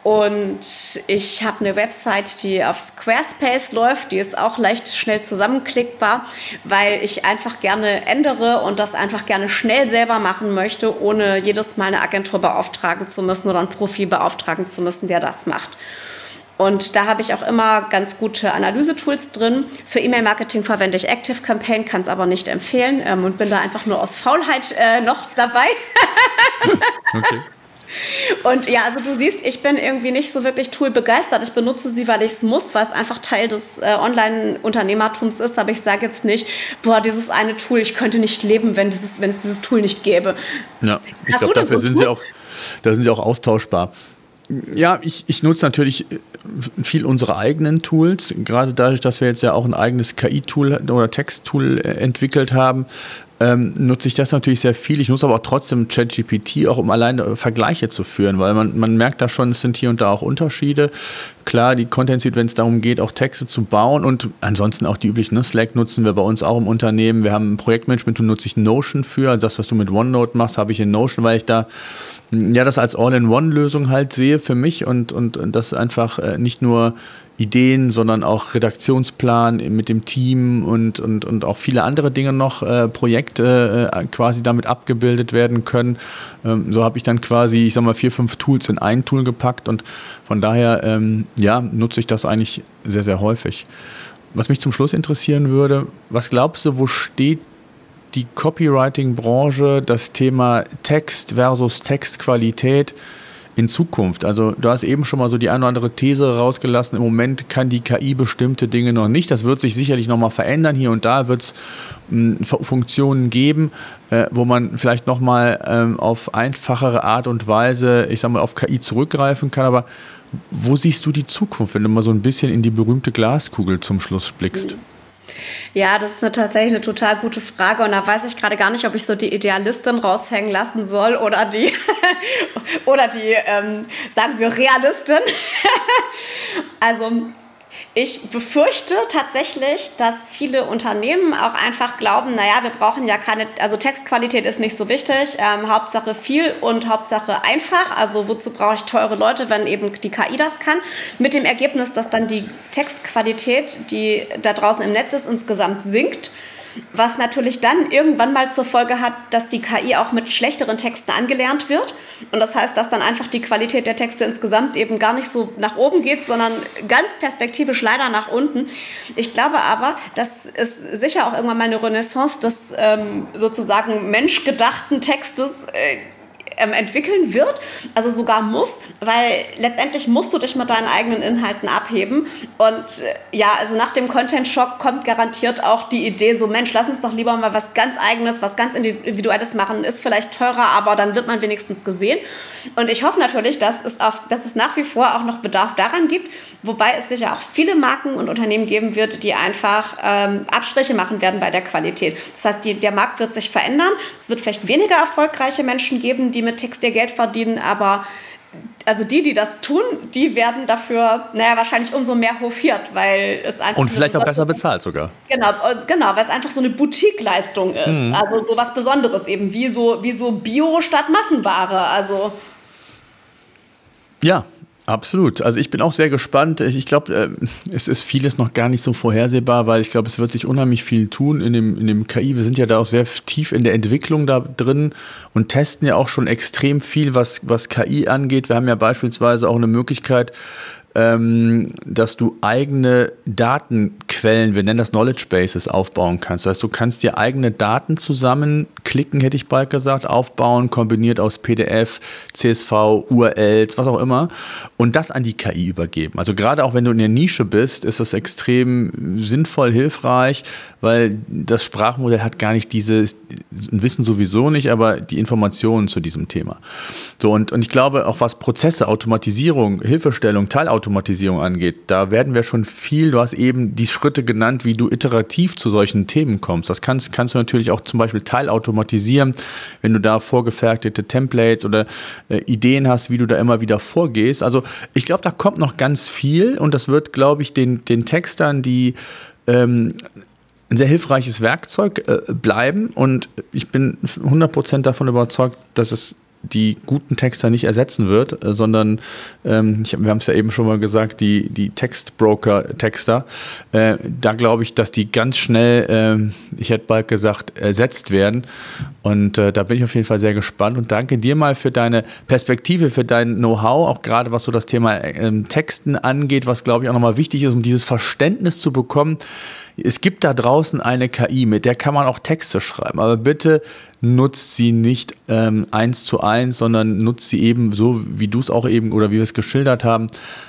Und ich habe eine Website, die auf Squarespace läuft. Die ist auch leicht schnell zusammenklickbar, weil ich einfach gerne ändere und das einfach gerne schnell selber machen möchte, ohne jedes Mal eine Agentur beauftragen zu müssen oder einen Profi beauftragen zu müssen, der das macht. Und da habe ich auch immer ganz gute Analyse-Tools drin. Für E-Mail-Marketing verwende ich Active Campaign, kann es aber nicht empfehlen ähm, und bin da einfach nur aus Faulheit äh, noch dabei. okay. Und ja, also du siehst, ich bin irgendwie nicht so wirklich Tool begeistert. Ich benutze sie, weil ich es muss, weil es einfach Teil des äh, Online-Unternehmertums ist. Aber ich sage jetzt nicht, boah, dieses eine Tool, ich könnte nicht leben, wenn, dieses, wenn es dieses Tool nicht gäbe. Ja, ich glaube, dafür sind sie auch, da sind sie auch austauschbar. Ja, ich, ich nutze natürlich viel unsere eigenen Tools, gerade dadurch, dass wir jetzt ja auch ein eigenes KI-Tool oder Text-Tool äh, entwickelt haben, ähm, nutze ich das natürlich sehr viel. Ich nutze aber auch trotzdem ChatGPT, auch um alleine Vergleiche zu führen, weil man, man merkt da schon, es sind hier und da auch Unterschiede. Klar, die Content Suite, wenn es darum geht, auch Texte zu bauen und ansonsten auch die üblichen, ne? Slack nutzen wir bei uns auch im Unternehmen. Wir haben ein Projektmanagement, da nutze ich Notion für. Also das, was du mit OneNote machst, habe ich in Notion, weil ich da ja das als All-in-One-Lösung halt sehe für mich und, und, und das einfach äh, nicht nur Ideen, sondern auch Redaktionsplan mit dem Team und, und, und auch viele andere Dinge noch, äh, Projekte äh, quasi damit abgebildet werden können. Ähm, so habe ich dann quasi, ich sag mal, vier, fünf Tools in ein Tool gepackt und von daher, ähm, ja, nutze ich das eigentlich sehr, sehr häufig. Was mich zum Schluss interessieren würde, was glaubst du, wo steht die Copywriting-Branche, das Thema Text versus Textqualität in Zukunft? Also du hast eben schon mal so die eine oder andere These rausgelassen. Im Moment kann die KI bestimmte Dinge noch nicht. Das wird sich sicherlich noch mal verändern. Hier und da wird es hm, Funktionen geben, äh, wo man vielleicht noch mal ähm, auf einfachere Art und Weise, ich sag mal, auf KI zurückgreifen kann. Aber Wo siehst du die Zukunft, wenn du mal so ein bisschen in die berühmte Glaskugel zum Schluss blickst? Ja, das ist eine, tatsächlich eine total gute Frage und da weiß ich gerade gar nicht, ob ich so die Idealistin raushängen lassen soll oder die, oder die ähm, sagen wir, Realistin. also ich befürchte tatsächlich, dass viele Unternehmen auch einfach glauben, naja, wir brauchen ja keine, also Textqualität ist nicht so wichtig, ähm, Hauptsache viel und Hauptsache einfach. Also wozu brauche ich teure Leute, wenn eben die KI das kann? Mit dem Ergebnis, dass dann die Textqualität, die da draußen im Netz ist, insgesamt sinkt was natürlich dann irgendwann mal zur Folge hat, dass die KI auch mit schlechteren Texten angelernt wird. Und das heißt, dass dann einfach die Qualität der Texte insgesamt eben gar nicht so nach oben geht, sondern ganz perspektivisch leider nach unten. Ich glaube aber, dass es sicher auch irgendwann mal eine Renaissance des ähm, sozusagen menschgedachten Textes äh, ähm, entwickeln wird, also sogar muss, weil letztendlich musst du dich mit deinen eigenen Inhalten abheben. Und äh, ja, also nach dem Content-Schock kommt garantiert auch die Idee, so Mensch, lass uns doch lieber mal was ganz eigenes, was ganz individuelles machen, ist vielleicht teurer, aber dann wird man wenigstens gesehen. Und ich hoffe natürlich, dass es, auf, dass es nach wie vor auch noch Bedarf daran gibt, wobei es sicher auch viele Marken und Unternehmen geben wird, die einfach ähm, Abstriche machen werden bei der Qualität. Das heißt, die, der Markt wird sich verändern. Es wird vielleicht weniger erfolgreiche Menschen geben, die mit Text ihr Geld verdienen, aber also die, die das tun, die werden dafür, naja, wahrscheinlich umso mehr hofiert, weil es einfach. Und vielleicht auch besser bezahlt sogar. Genau, genau, weil es einfach so eine Boutique-Leistung ist. Mhm. Also so was Besonderes eben, wie so, wie so Bio statt Massenware. Also. Ja, Absolut. Also ich bin auch sehr gespannt. Ich glaube, äh, es ist vieles noch gar nicht so vorhersehbar, weil ich glaube, es wird sich unheimlich viel tun in dem, in dem KI. Wir sind ja da auch sehr tief in der Entwicklung da drin und testen ja auch schon extrem viel, was, was KI angeht. Wir haben ja beispielsweise auch eine Möglichkeit, ähm, dass du eigene Datenquellen, wir nennen das Knowledge Bases, aufbauen kannst. Das heißt, du kannst dir eigene Daten zusammenklicken, hätte ich bald gesagt, aufbauen, kombiniert aus PDF, CSV, URLs, was auch immer, und das an die KI übergeben. Also gerade auch wenn du in der Nische bist, ist das extrem sinnvoll, hilfreich, weil das Sprachmodell hat gar nicht dieses Wissen sowieso nicht, aber die Informationen zu diesem Thema. So, und, und ich glaube, auch was Prozesse, Automatisierung, Hilfestellung, Teilautomatisierung, Automatisierung angeht, da werden wir schon viel, du hast eben die Schritte genannt, wie du iterativ zu solchen Themen kommst. Das kannst, kannst du natürlich auch zum Beispiel teilautomatisieren, wenn du da vorgefertigte Templates oder äh, Ideen hast, wie du da immer wieder vorgehst. Also ich glaube, da kommt noch ganz viel und das wird, glaube ich, den, den Textern, die ähm, ein sehr hilfreiches Werkzeug äh, bleiben und ich bin 100% davon überzeugt, dass es die guten Texter nicht ersetzen wird, äh, sondern ähm, ich, wir haben es ja eben schon mal gesagt, die, die Textbroker-Texter, äh, da glaube ich, dass die ganz schnell, äh, ich hätte bald gesagt, ersetzt werden. Und äh, da bin ich auf jeden Fall sehr gespannt und danke dir mal für deine Perspektive, für dein Know-how, auch gerade was so das Thema ähm, Texten angeht, was glaube ich auch nochmal wichtig ist, um dieses Verständnis zu bekommen. Es gibt da draußen eine KI, mit der kann man auch Texte schreiben, aber bitte nutzt sie nicht ähm, eins zu eins, sondern nutzt sie eben so, wie du es auch eben oder wie wir es geschildert haben,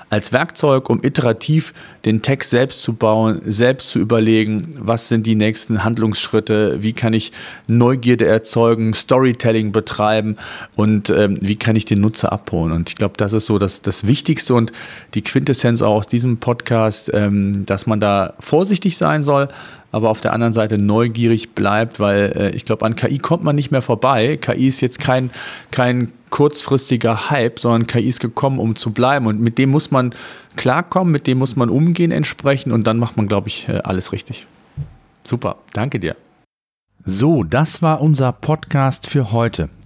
als Werkzeug, um iterativ den Text selbst zu bauen, selbst zu überlegen, was sind die nächsten Handlungsschritte, wie kann ich Neugierde erzeugen, Storytelling betreiben und ähm, wie kann ich den Nutzer abholen. Und ich glaube, das ist so das, das Wichtigste und die Quintessenz auch aus diesem Podcast, ähm, dass man da vorsichtig sein soll, aber auf der anderen Seite neugierig bleibt, weil äh, ich glaube, an KI kommt man nicht mehr vorbei. KI ist jetzt kein, kein kurzfristiger Hype, sondern KI ist gekommen, um zu bleiben. Und mit dem muss man klarkommen, mit dem muss man umgehen entsprechend und dann macht man, glaube ich, äh, alles richtig. Super, danke dir. So, das war unser Podcast für heute.